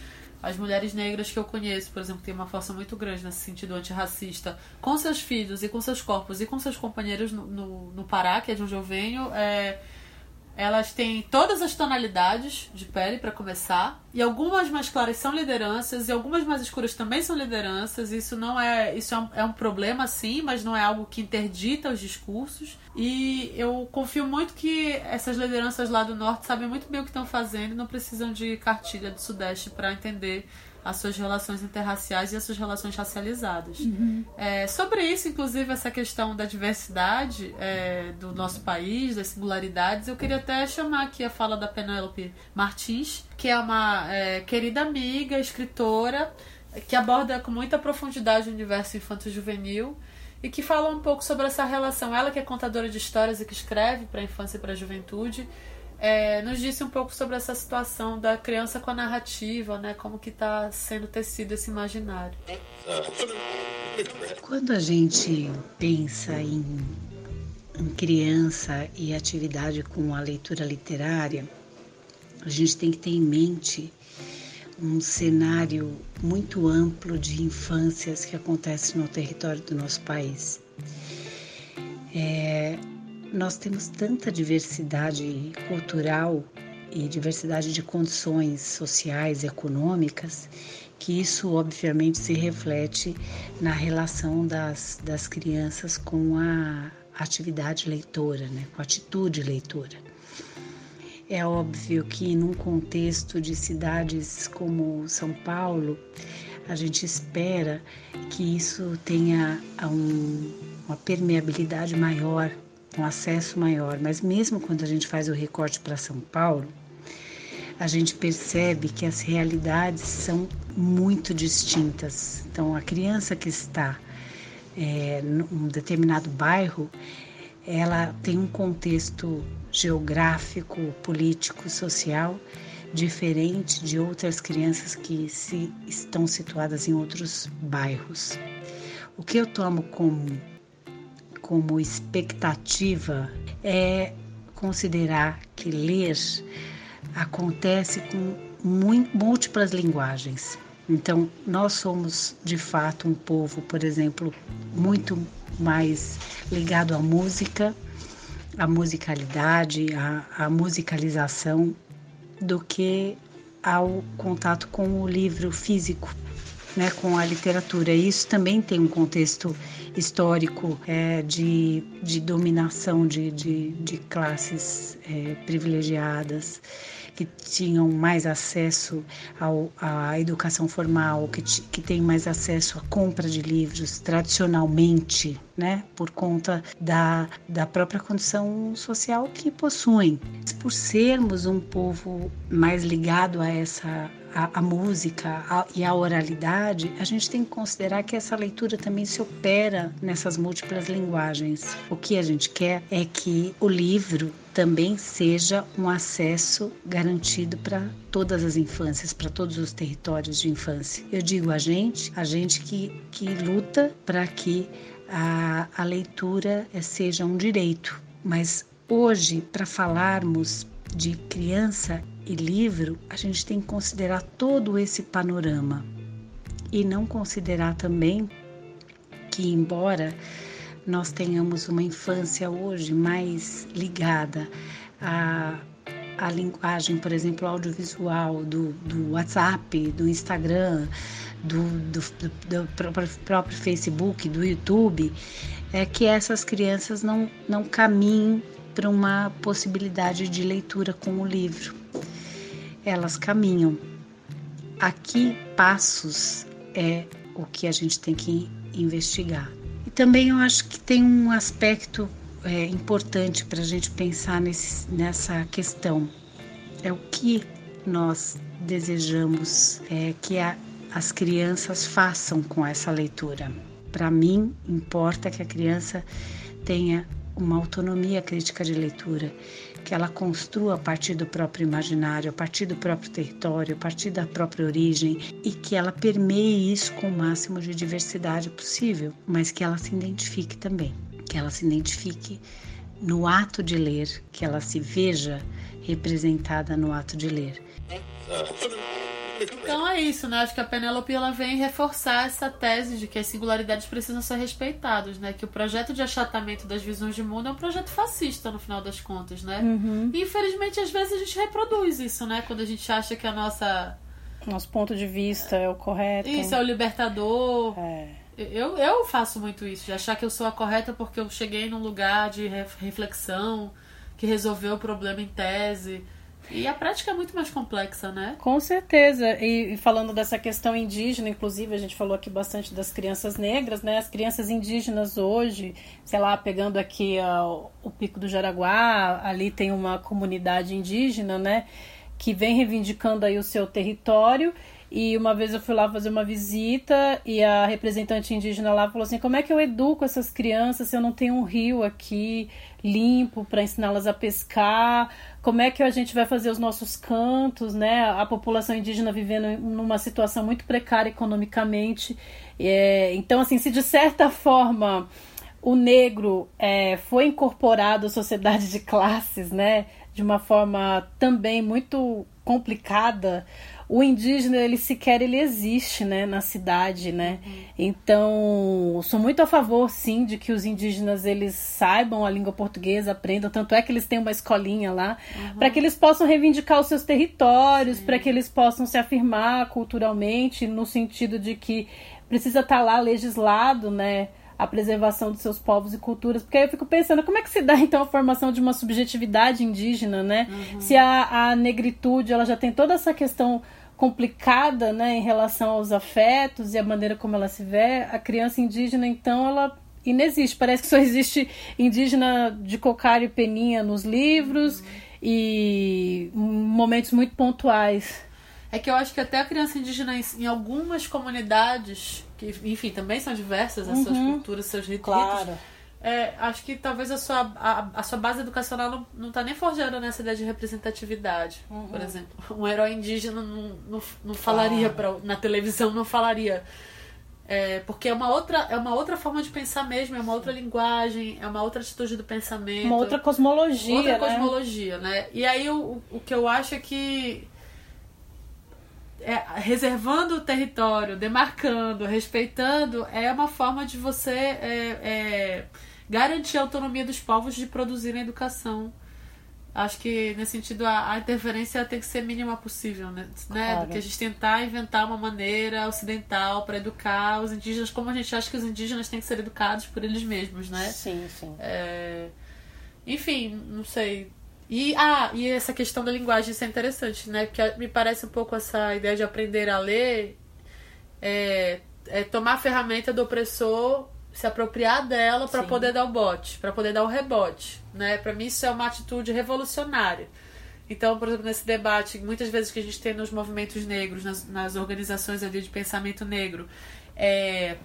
as mulheres negras que eu conheço, por exemplo, têm uma força muito grande nesse sentido antirracista, com seus filhos e com seus corpos e com seus companheiros no, no, no Pará, que é de onde eu venho, é, elas têm todas as tonalidades de pele para começar, e algumas mais claras são lideranças e algumas mais escuras também são lideranças. Isso não é, isso é um, é um problema sim, mas não é algo que interdita os discursos. E eu confio muito que essas lideranças lá do norte sabem muito bem o que estão fazendo e não precisam de cartilha do sudeste para entender as suas relações interraciais e as suas relações racializadas. É, sobre isso, inclusive, essa questão da diversidade é, do nosso país, das singularidades, eu queria até chamar aqui a fala da Penélope Martins, que é uma é, querida amiga, escritora, que aborda com muita profundidade o universo infanto-juvenil e que fala um pouco sobre essa relação. Ela que é contadora de histórias e que escreve para a infância e para a juventude, é, nos disse um pouco sobre essa situação da criança com a narrativa, né? Como que está sendo tecido esse imaginário. Quando a gente pensa em, em criança e atividade com a leitura literária, a gente tem que ter em mente um cenário muito amplo de infâncias que acontecem no território do nosso país. É, nós temos tanta diversidade cultural e diversidade de condições sociais e econômicas, que isso obviamente se reflete na relação das, das crianças com a atividade leitora, né, com a atitude leitora. É óbvio que num contexto de cidades como São Paulo, a gente espera que isso tenha um, uma permeabilidade maior, um acesso maior, mas mesmo quando a gente faz o recorte para São Paulo, a gente percebe que as realidades são muito distintas. Então, a criança que está é, num determinado bairro, ela tem um contexto geográfico, político, social diferente de outras crianças que se estão situadas em outros bairros. O que eu tomo como, como expectativa é considerar que ler acontece com múltiplas linguagens. Então, nós somos de fato um povo, por exemplo, muito mais ligado à música, à musicalidade, à, à musicalização, do que ao contato com o livro físico, né, com a literatura. Isso também tem um contexto histórico é, de, de dominação de, de, de classes é, privilegiadas que tinham mais acesso ao, à educação formal, que, que têm mais acesso à compra de livros tradicionalmente, né, por conta da, da própria condição social que possuem. Por sermos um povo mais ligado a essa a, a música a, e a oralidade, a gente tem que considerar que essa leitura também se opera nessas múltiplas linguagens. O que a gente quer é que o livro também seja um acesso garantido para todas as infâncias, para todos os territórios de infância. Eu digo a gente, a gente que, que luta para que a, a leitura seja um direito, mas hoje, para falarmos de criança e livro, a gente tem que considerar todo esse panorama. E não considerar também que, embora nós tenhamos uma infância hoje mais ligada à, à linguagem, por exemplo, audiovisual, do, do WhatsApp, do Instagram, do, do, do, próprio, próprio Facebook, do YouTube, é que essas crianças não, não caminhem para uma possibilidade de leitura com o livro. Elas caminham. Aqui, passos é o que a gente tem que investigar. E também eu acho que tem um aspecto é, importante para a gente pensar nesse, nessa questão. É o que nós desejamos é, que a, as crianças façam com essa leitura. Para mim, importa que a criança tenha uma autonomia crítica de leitura, que ela construa a partir do próprio imaginário, a partir do próprio território, a partir da própria origem e que ela permeie isso com o máximo de diversidade possível, mas que ela se identifique também, que ela se identifique no ato de ler, que ela se veja representada no ato de ler. Então é isso, né? Acho que a Penélope ela vem reforçar essa tese de que as singularidades precisam ser respeitadas, né? Que o projeto de achatamento das visões de mundo é um projeto fascista, no final das contas, né? Uhum. E infelizmente às vezes a gente reproduz isso, né? Quando a gente acha que a nossa. Nosso ponto de vista é o correto. Isso é o libertador. É. Eu, eu faço muito isso, de achar que eu sou a correta porque eu cheguei num lugar de reflexão que resolveu o problema em tese. E a prática é muito mais complexa, né? Com certeza. E, falando dessa questão indígena, inclusive, a gente falou aqui bastante das crianças negras, né? As crianças indígenas hoje, sei lá, pegando aqui o Pico do Jaraguá, ali tem uma comunidade indígena, né? Que vem reivindicando aí o seu território e uma vez eu fui lá fazer uma visita e a representante indígena lá falou assim: como é que eu educo essas crianças se eu não tenho um rio aqui limpo para ensiná-las a pescar? Como é que a gente vai fazer os nossos cantos, né? A população indígena vivendo numa situação muito precária economicamente. É, então, assim, se de certa forma o negro é, foi incorporado à sociedade de classes, né? De uma forma também muito complicada o indígena ele sequer ele existe, né, na cidade, né? Então, sou muito a favor sim de que os indígenas eles saibam a língua portuguesa, aprendam, tanto é que eles têm uma escolinha lá, para que eles possam reivindicar os seus territórios, para que eles possam se afirmar culturalmente no sentido de que precisa estar lá legislado, né? A preservação dos seus povos e culturas, porque aí eu fico pensando como é que se dá (laughs) então a formação de uma subjetividade indígena, né? Se a, a negritude ela já tem toda essa questão complicada, né, em relação aos afetos e a maneira como ela se vê, a criança indígena então ela inexiste. Parece que só existe indígena de cocar e peninha nos livros e momentos muito pontuais. É que eu acho que até a criança indígena, em algumas comunidades, que, enfim, também são diversas, as suas culturas, seus ritos. É, acho que talvez a sua, a, a sua base educacional não, não tá nem forjando nessa ideia de representatividade. Por exemplo, (laughs) um herói indígena não, não, não falaria pra, na televisão, não falaria. É, porque é uma, outra, é uma outra forma de pensar mesmo, é uma outra linguagem, é uma outra atitude do pensamento. Uma outra cosmologia, outra né? cosmologia, né? E aí o, o que eu acho é que é, reservando o território, demarcando, respeitando, é uma forma de você é, é, garantir a autonomia dos povos de produzirem educação. Acho que, nesse sentido, a, a interferência tem que ser mínima possível, né? né? Claro. Do que a gente tentar inventar uma maneira ocidental para educar os indígenas, como a gente acha que os indígenas têm que ser educados por eles mesmos, né? Sim, sim. É, Enfim, não sei. E, ah, e essa questão da linguagem, isso é interessante, né? Porque me parece um pouco essa ideia de aprender a ler, é, é tomar a ferramenta do opressor, se apropriar dela para poder dar o bote, para poder dar o rebote, né? Para mim isso é uma atitude revolucionária. Então, por exemplo, nesse debate, muitas vezes que a gente tem nos movimentos negros, nas, nas organizações ali de pensamento negro, é,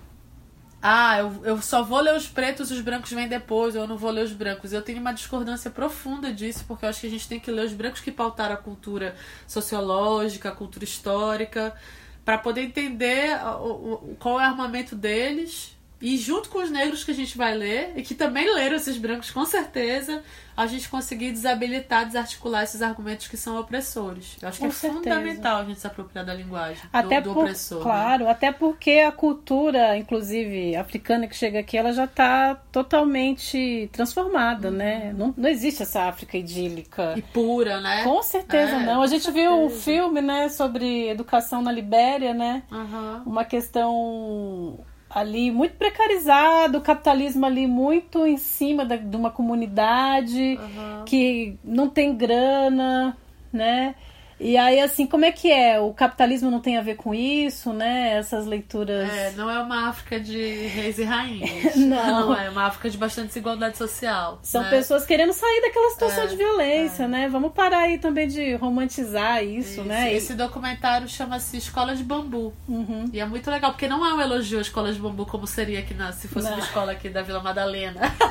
ah, eu, eu só vou ler os pretos, os brancos vêm depois, eu não vou ler os brancos. Eu tenho uma discordância profunda disso, porque eu acho que a gente tem que ler os brancos que pautaram a cultura sociológica, a cultura histórica, para poder entender o- o- qual é o armamento deles. E junto com os negros que a gente vai ler, e que também leram esses brancos com certeza, a gente conseguir desabilitar, desarticular esses argumentos que são opressores. Eu acho Com que é certeza. fundamental a gente se apropriar da linguagem Até do, do por, opressor. né? claro, até porque a cultura, inclusive africana que chega aqui, ela já está totalmente transformada, né? Não, não existe essa África idílica. E pura, né? Com certeza É, não. A gente viu um certeza. filme, né, sobre educação na Libéria, né? Aham. Uma questão ali muito precarizada, o capitalismo ali muito em cima da- de uma comunidade Aham. que não tem grana, né? E aí, assim, como é que é? O capitalismo não tem a ver com isso, né? Essas leituras. É, não é uma África de reis e rainhas. (laughs) Não. é uma África de bastante desigualdade social. São né? pessoas querendo sair daquela situação É, de violência, né? Vamos parar aí também de romantizar isso, Isso, né? Esse documentário chama-se Escola de Bambu. Uhum. E é muito legal, porque não é um elogio à escola de bambu como seria aqui na, se fosse Não. uma escola aqui da Vila Madalena. (laughs)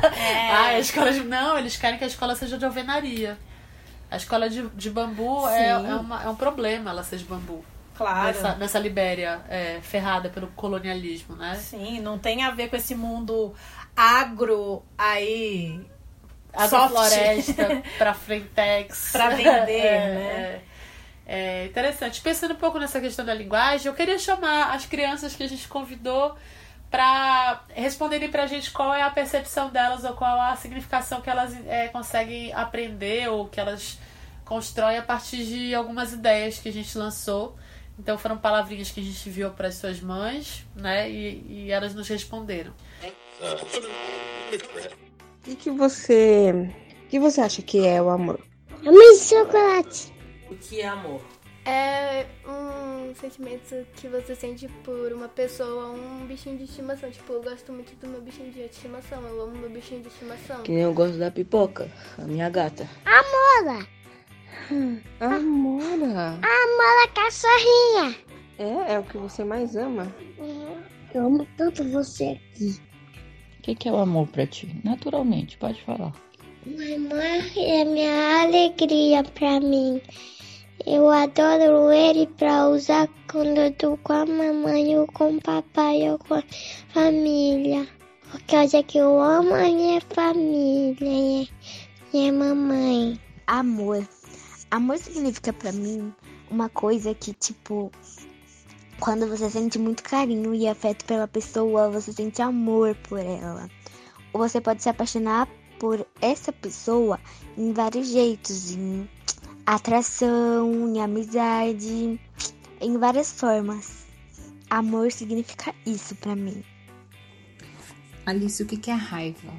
ah, a escola de. Não, eles querem que a escola seja de alvenaria. A escola de, de bambu é, é, uma- é um problema ela ser de bambu. Claro. Nessa, nessa Libéria é, ferrada pelo colonialismo, né? Sim, não tem a ver com esse mundo agro aí. soft. Agrofloresta (laughs) pra Frentex. Pra vender, É, né? É, é interessante. Pensando um pouco nessa questão da linguagem, eu queria chamar as crianças que a gente convidou para responderem pra gente qual é a percepção delas ou qual a significação que elas é, conseguem aprender ou que elas constroem a partir de algumas ideias que a gente lançou. Então foram palavrinhas que a gente viu para as suas mães, né? E, e elas nos responderam. O que, que você. O que você acha que é o amor? Amor de chocolate. O que é amor? É um sentimento que você sente por uma pessoa, um bichinho de estimação. Tipo, eu gosto muito do meu bichinho de estimação. Eu amo meu bichinho de estimação. Que nem eu gosto da pipoca, a minha gata. Amora. Amora! Amora cachorrinha. É, é o que você mais ama. Eu amo tanto você aqui. O que, que é o amor pra ti? Naturalmente, pode falar. Amor é minha alegria pra mim. Eu adoro ele pra usar quando eu tô com a mamãe ou com o papai ou com a família. Por causa que eu amo a minha família e a minha mamãe. Amor. Amor significa pra mim uma coisa que, tipo, quando você sente muito carinho e afeto pela pessoa, você sente amor por ela. Ou você pode se apaixonar por essa pessoa em vários jeitos, em atração, em amizade, em várias formas. Amor significa isso pra mim. Alice, o que é raiva?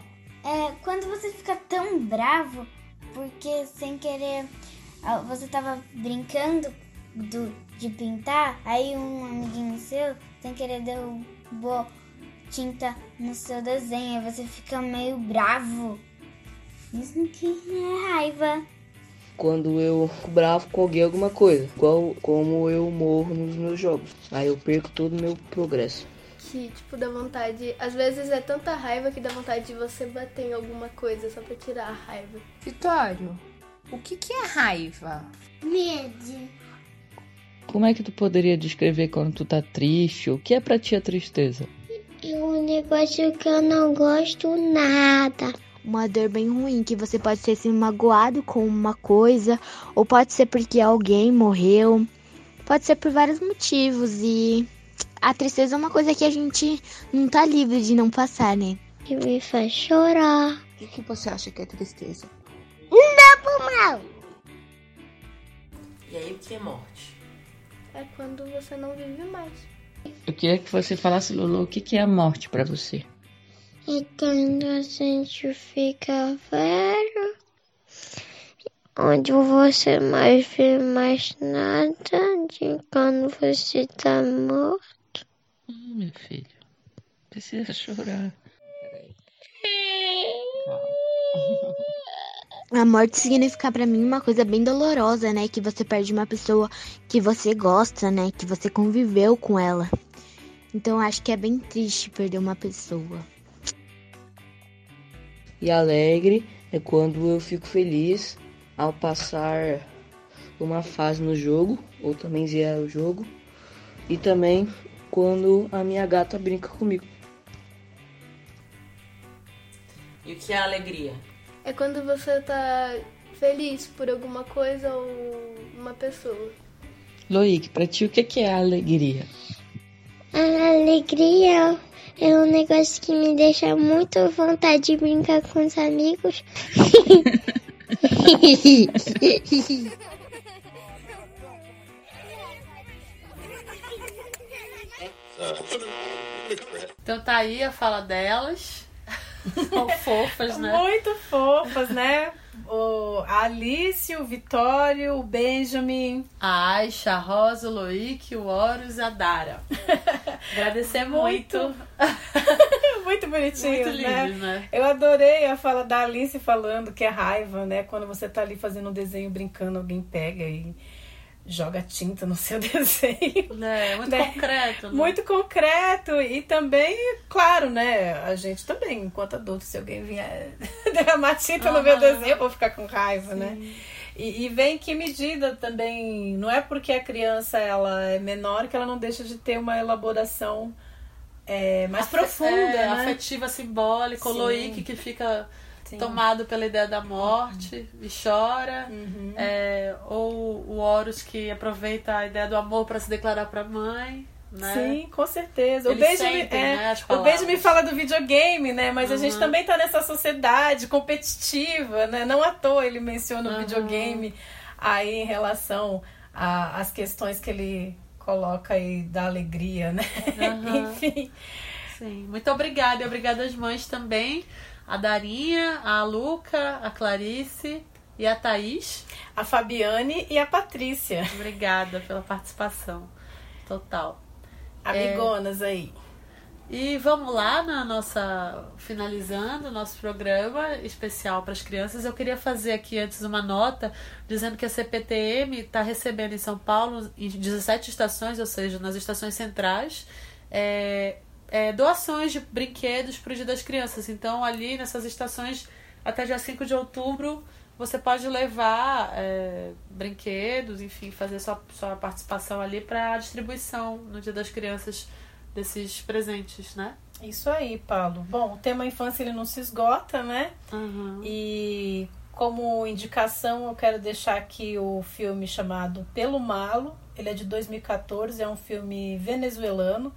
É quando você fica tão bravo porque sem querer ah, você tava brincando do, de pintar, aí um amiguinho seu sem querer derrubou tinta no seu desenho, aí você fica meio bravo. Isso que é raiva. Quando eu fico bravo com alguém alguma coisa, igual como eu morro nos meus jogos. Aí eu perco todo o meu progresso. Que, tipo, dá vontade. Às vezes é tanta raiva que dá vontade de você bater em alguma coisa só pra tirar a raiva. Vitório, o que, que é raiva? Medo. Como é que tu poderia descrever quando tu tá triste? O que é pra ti a tristeza? É um negócio que eu não gosto nada. Uma dor bem ruim, que você pode ser assim, magoado com uma coisa, ou pode ser porque alguém morreu, pode ser por vários motivos. E a tristeza é uma coisa que a gente não tá livre de não passar, né? E me faz chorar. O que você acha que é tristeza? Não pro mal. E aí, o que é morte? É quando você não vive mais. Eu queria que você falasse, Lulu, o que é a morte pra você? E quando a gente fica velho, onde você mais vê mais nada de quando você tá morto. Hum, meu filho, precisa chorar. (laughs) A morte significa para mim uma coisa bem dolorosa, né? Que você perde uma pessoa que você gosta, né? Que você conviveu com ela. Então acho que é bem triste perder uma pessoa. E alegre é quando eu fico feliz ao passar uma fase no jogo, ou também zerar o jogo. E também quando a minha gata brinca comigo. E o que é alegria? É quando você tá feliz por alguma coisa ou uma pessoa. Loic, pra ti o que é a alegria? A alegria é um negócio que me deixa muito vontade de brincar com os amigos. Então tá aí a fala delas. (laughs) São fofas, né? Muito fofas, né? O a Alice, o Vitório, o Benjamin. A Aisha, a Rosa, o Loic, o Horus e a Dara. (laughs) Agradecer muito. (laughs) Muito, bonitinho, Muito né? lindo, né? Eu adorei a fala da Alice falando que é raiva, né? Quando você tá ali fazendo um desenho brincando, alguém pega e joga tinta no seu (laughs) desenho. É, muito Né? concreto. Né? Muito concreto e também, claro, né? A gente também, enquanto adulto, se alguém vier (laughs) derramar tinta no meu desenho, eu vou ficar com raiva, né? E, e vem em que medida também, não é porque a criança ela é menor que ela não deixa de ter uma elaboração é, mais Afe- profunda, é, né? afetiva, simbólica. O Sim. Loic que fica Sim. tomado pela ideia da morte e chora. Uhum. É, ou o Horus que aproveita a ideia do amor para se declarar pra mãe. Né? Sim, com certeza. Eles o Benjamin, sentem, é, né, o palavras. Benjamin fala do videogame, né? Mas a gente Uhum. também tá nessa sociedade competitiva, né? Não à toa ele menciona o Uhum. videogame aí em relação a- às questões que ele coloca aí da alegria, né? Aham. (laughs) Enfim. Sim, muito obrigada. E obrigada às mães também. A Darinha, a Luca, a Clarice e a Thaís. A Fabiane e a Patrícia. Obrigada pela participação. Total. Amigonas aí. E vamos lá na nossa finalizando o nosso programa especial para as crianças. Eu queria fazer aqui antes uma nota dizendo que a CPTM está recebendo em São Paulo em 17 estações, ou seja, nas estações centrais, é, é, doações de brinquedos para o Dia das Crianças. Então, ali nessas estações, até dia 5 de outubro, você pode levar é, brinquedos, enfim, fazer sua, sua participação ali para a distribuição no Dia das Crianças desses presentes, né? Isso aí, Paulo. Bom, o tema infância ele não se esgota, né? Uhum. E Como indicação, eu quero deixar aqui o filme chamado Pelo Malo. Ele é de 2014, é um filme venezuelano,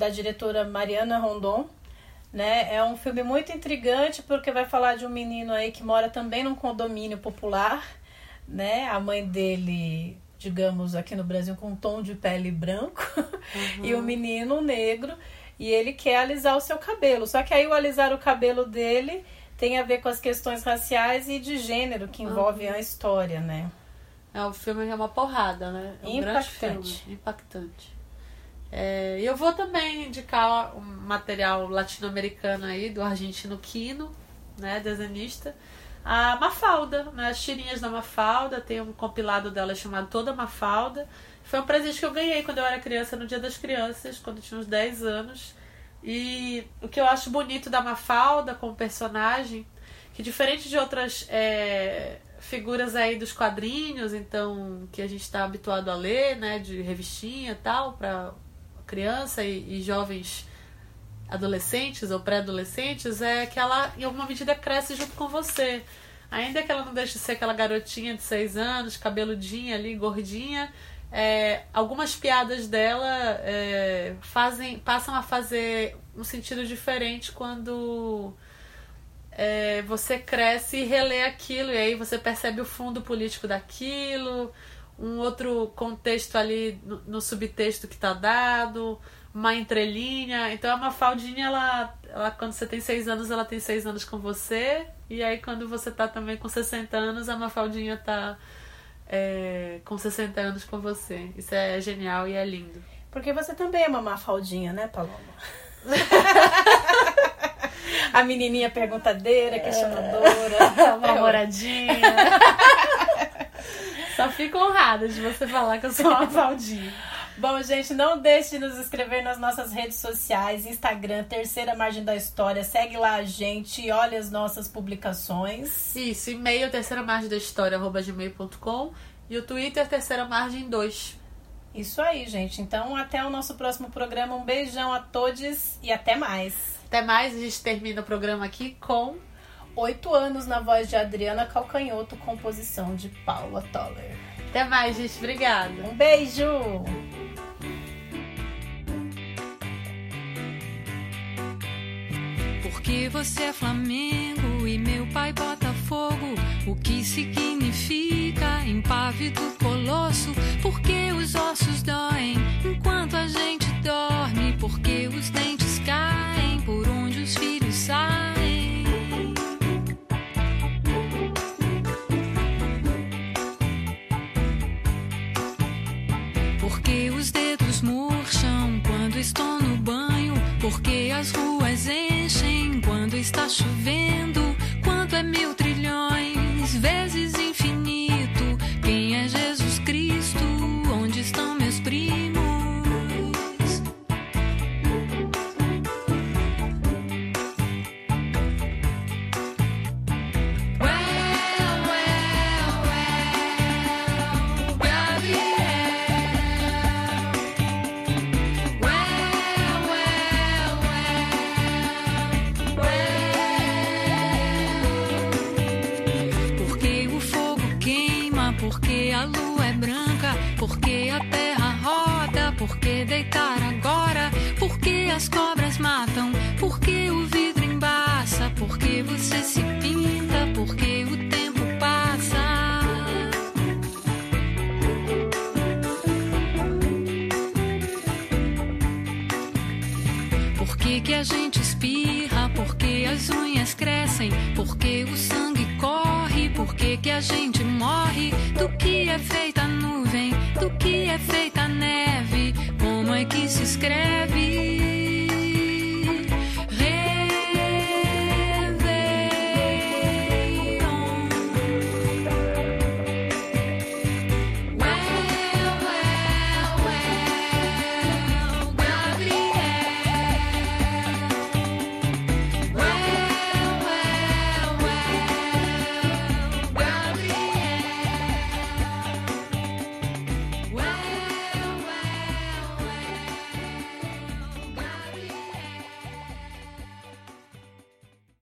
da diretora Mariana Rondon. Né? É um filme muito intrigante porque vai falar de um menino aí que mora também num condomínio popular. Né? A mãe dele, digamos, aqui no Brasil, com um tom de pele branco, Uhum. (laughs) e o menino negro. E ele quer alisar o seu cabelo. Só que aí o alisar o cabelo dele tem a ver com as questões raciais e de gênero que envolvem a história, né? É um filme que é uma porrada, né? É um grande Impactante. filme, impactante. É, eu vou também indicar um material latino-americano aí, do argentino Quino, né, desenhista. A Mafalda, né, as tirinhas da Mafalda, tem um compilado dela chamado Toda Mafalda. Foi um presente que eu ganhei quando eu era criança, no Dia das Crianças, quando eu tinha uns 10 anos. E o que eu acho bonito da Mafalda como personagem, que diferente de outras é, figuras aí dos quadrinhos, então, que a gente está habituado a ler, né, de revistinha e tal, para criança e, e jovens adolescentes ou pré-adolescentes, é que ela, em alguma medida, cresce junto com você. Ainda que ela não deixe de ser aquela garotinha de seis anos, cabeludinha ali, gordinha, é, algumas piadas dela é, fazem, passam a fazer um sentido diferente quando é, você cresce e relê aquilo, e aí você percebe o fundo político daquilo, um outro contexto ali no, no subtexto que está dado, uma entrelinha. Então, a Mafaldinha, ela, ela, quando você tem seis anos, ela tem seis anos com você, e aí quando você tá também com 60 anos, a Mafaldinha tá é, com 60 anos com você. Isso é genial e é lindo. Porque você também é uma mafaldinha, né, Paloma? (laughs) A menininha perguntadeira, questionadora, (laughs) uma moradinha. (laughs) Só fico honrada de você falar que eu sou uma Mafaldinha. (laughs) Bom, gente, não deixe de nos inscrever nas nossas redes sociais, Instagram, Terceira Margem da História. Segue lá a gente e olha as nossas publicações. Isso, e-mail terceira margem da história, arroba gmail.com e o Twitter terceira margem 2. Isso aí, gente. Então, até o nosso próximo programa. Um beijão a todos e até mais. Até mais, a gente termina o programa aqui com Oito anos na voz de Adriana Calcanhoto, composição de Paula Toller. Até mais, gente. Obrigada. Um beijo! Porque você é Flamengo e meu pai Botafogo. O que significa impávido colosso? Porque os ossos doem enquanto a gente dorme. Porque os dentes caem por onde os filhos saem. Chovendo.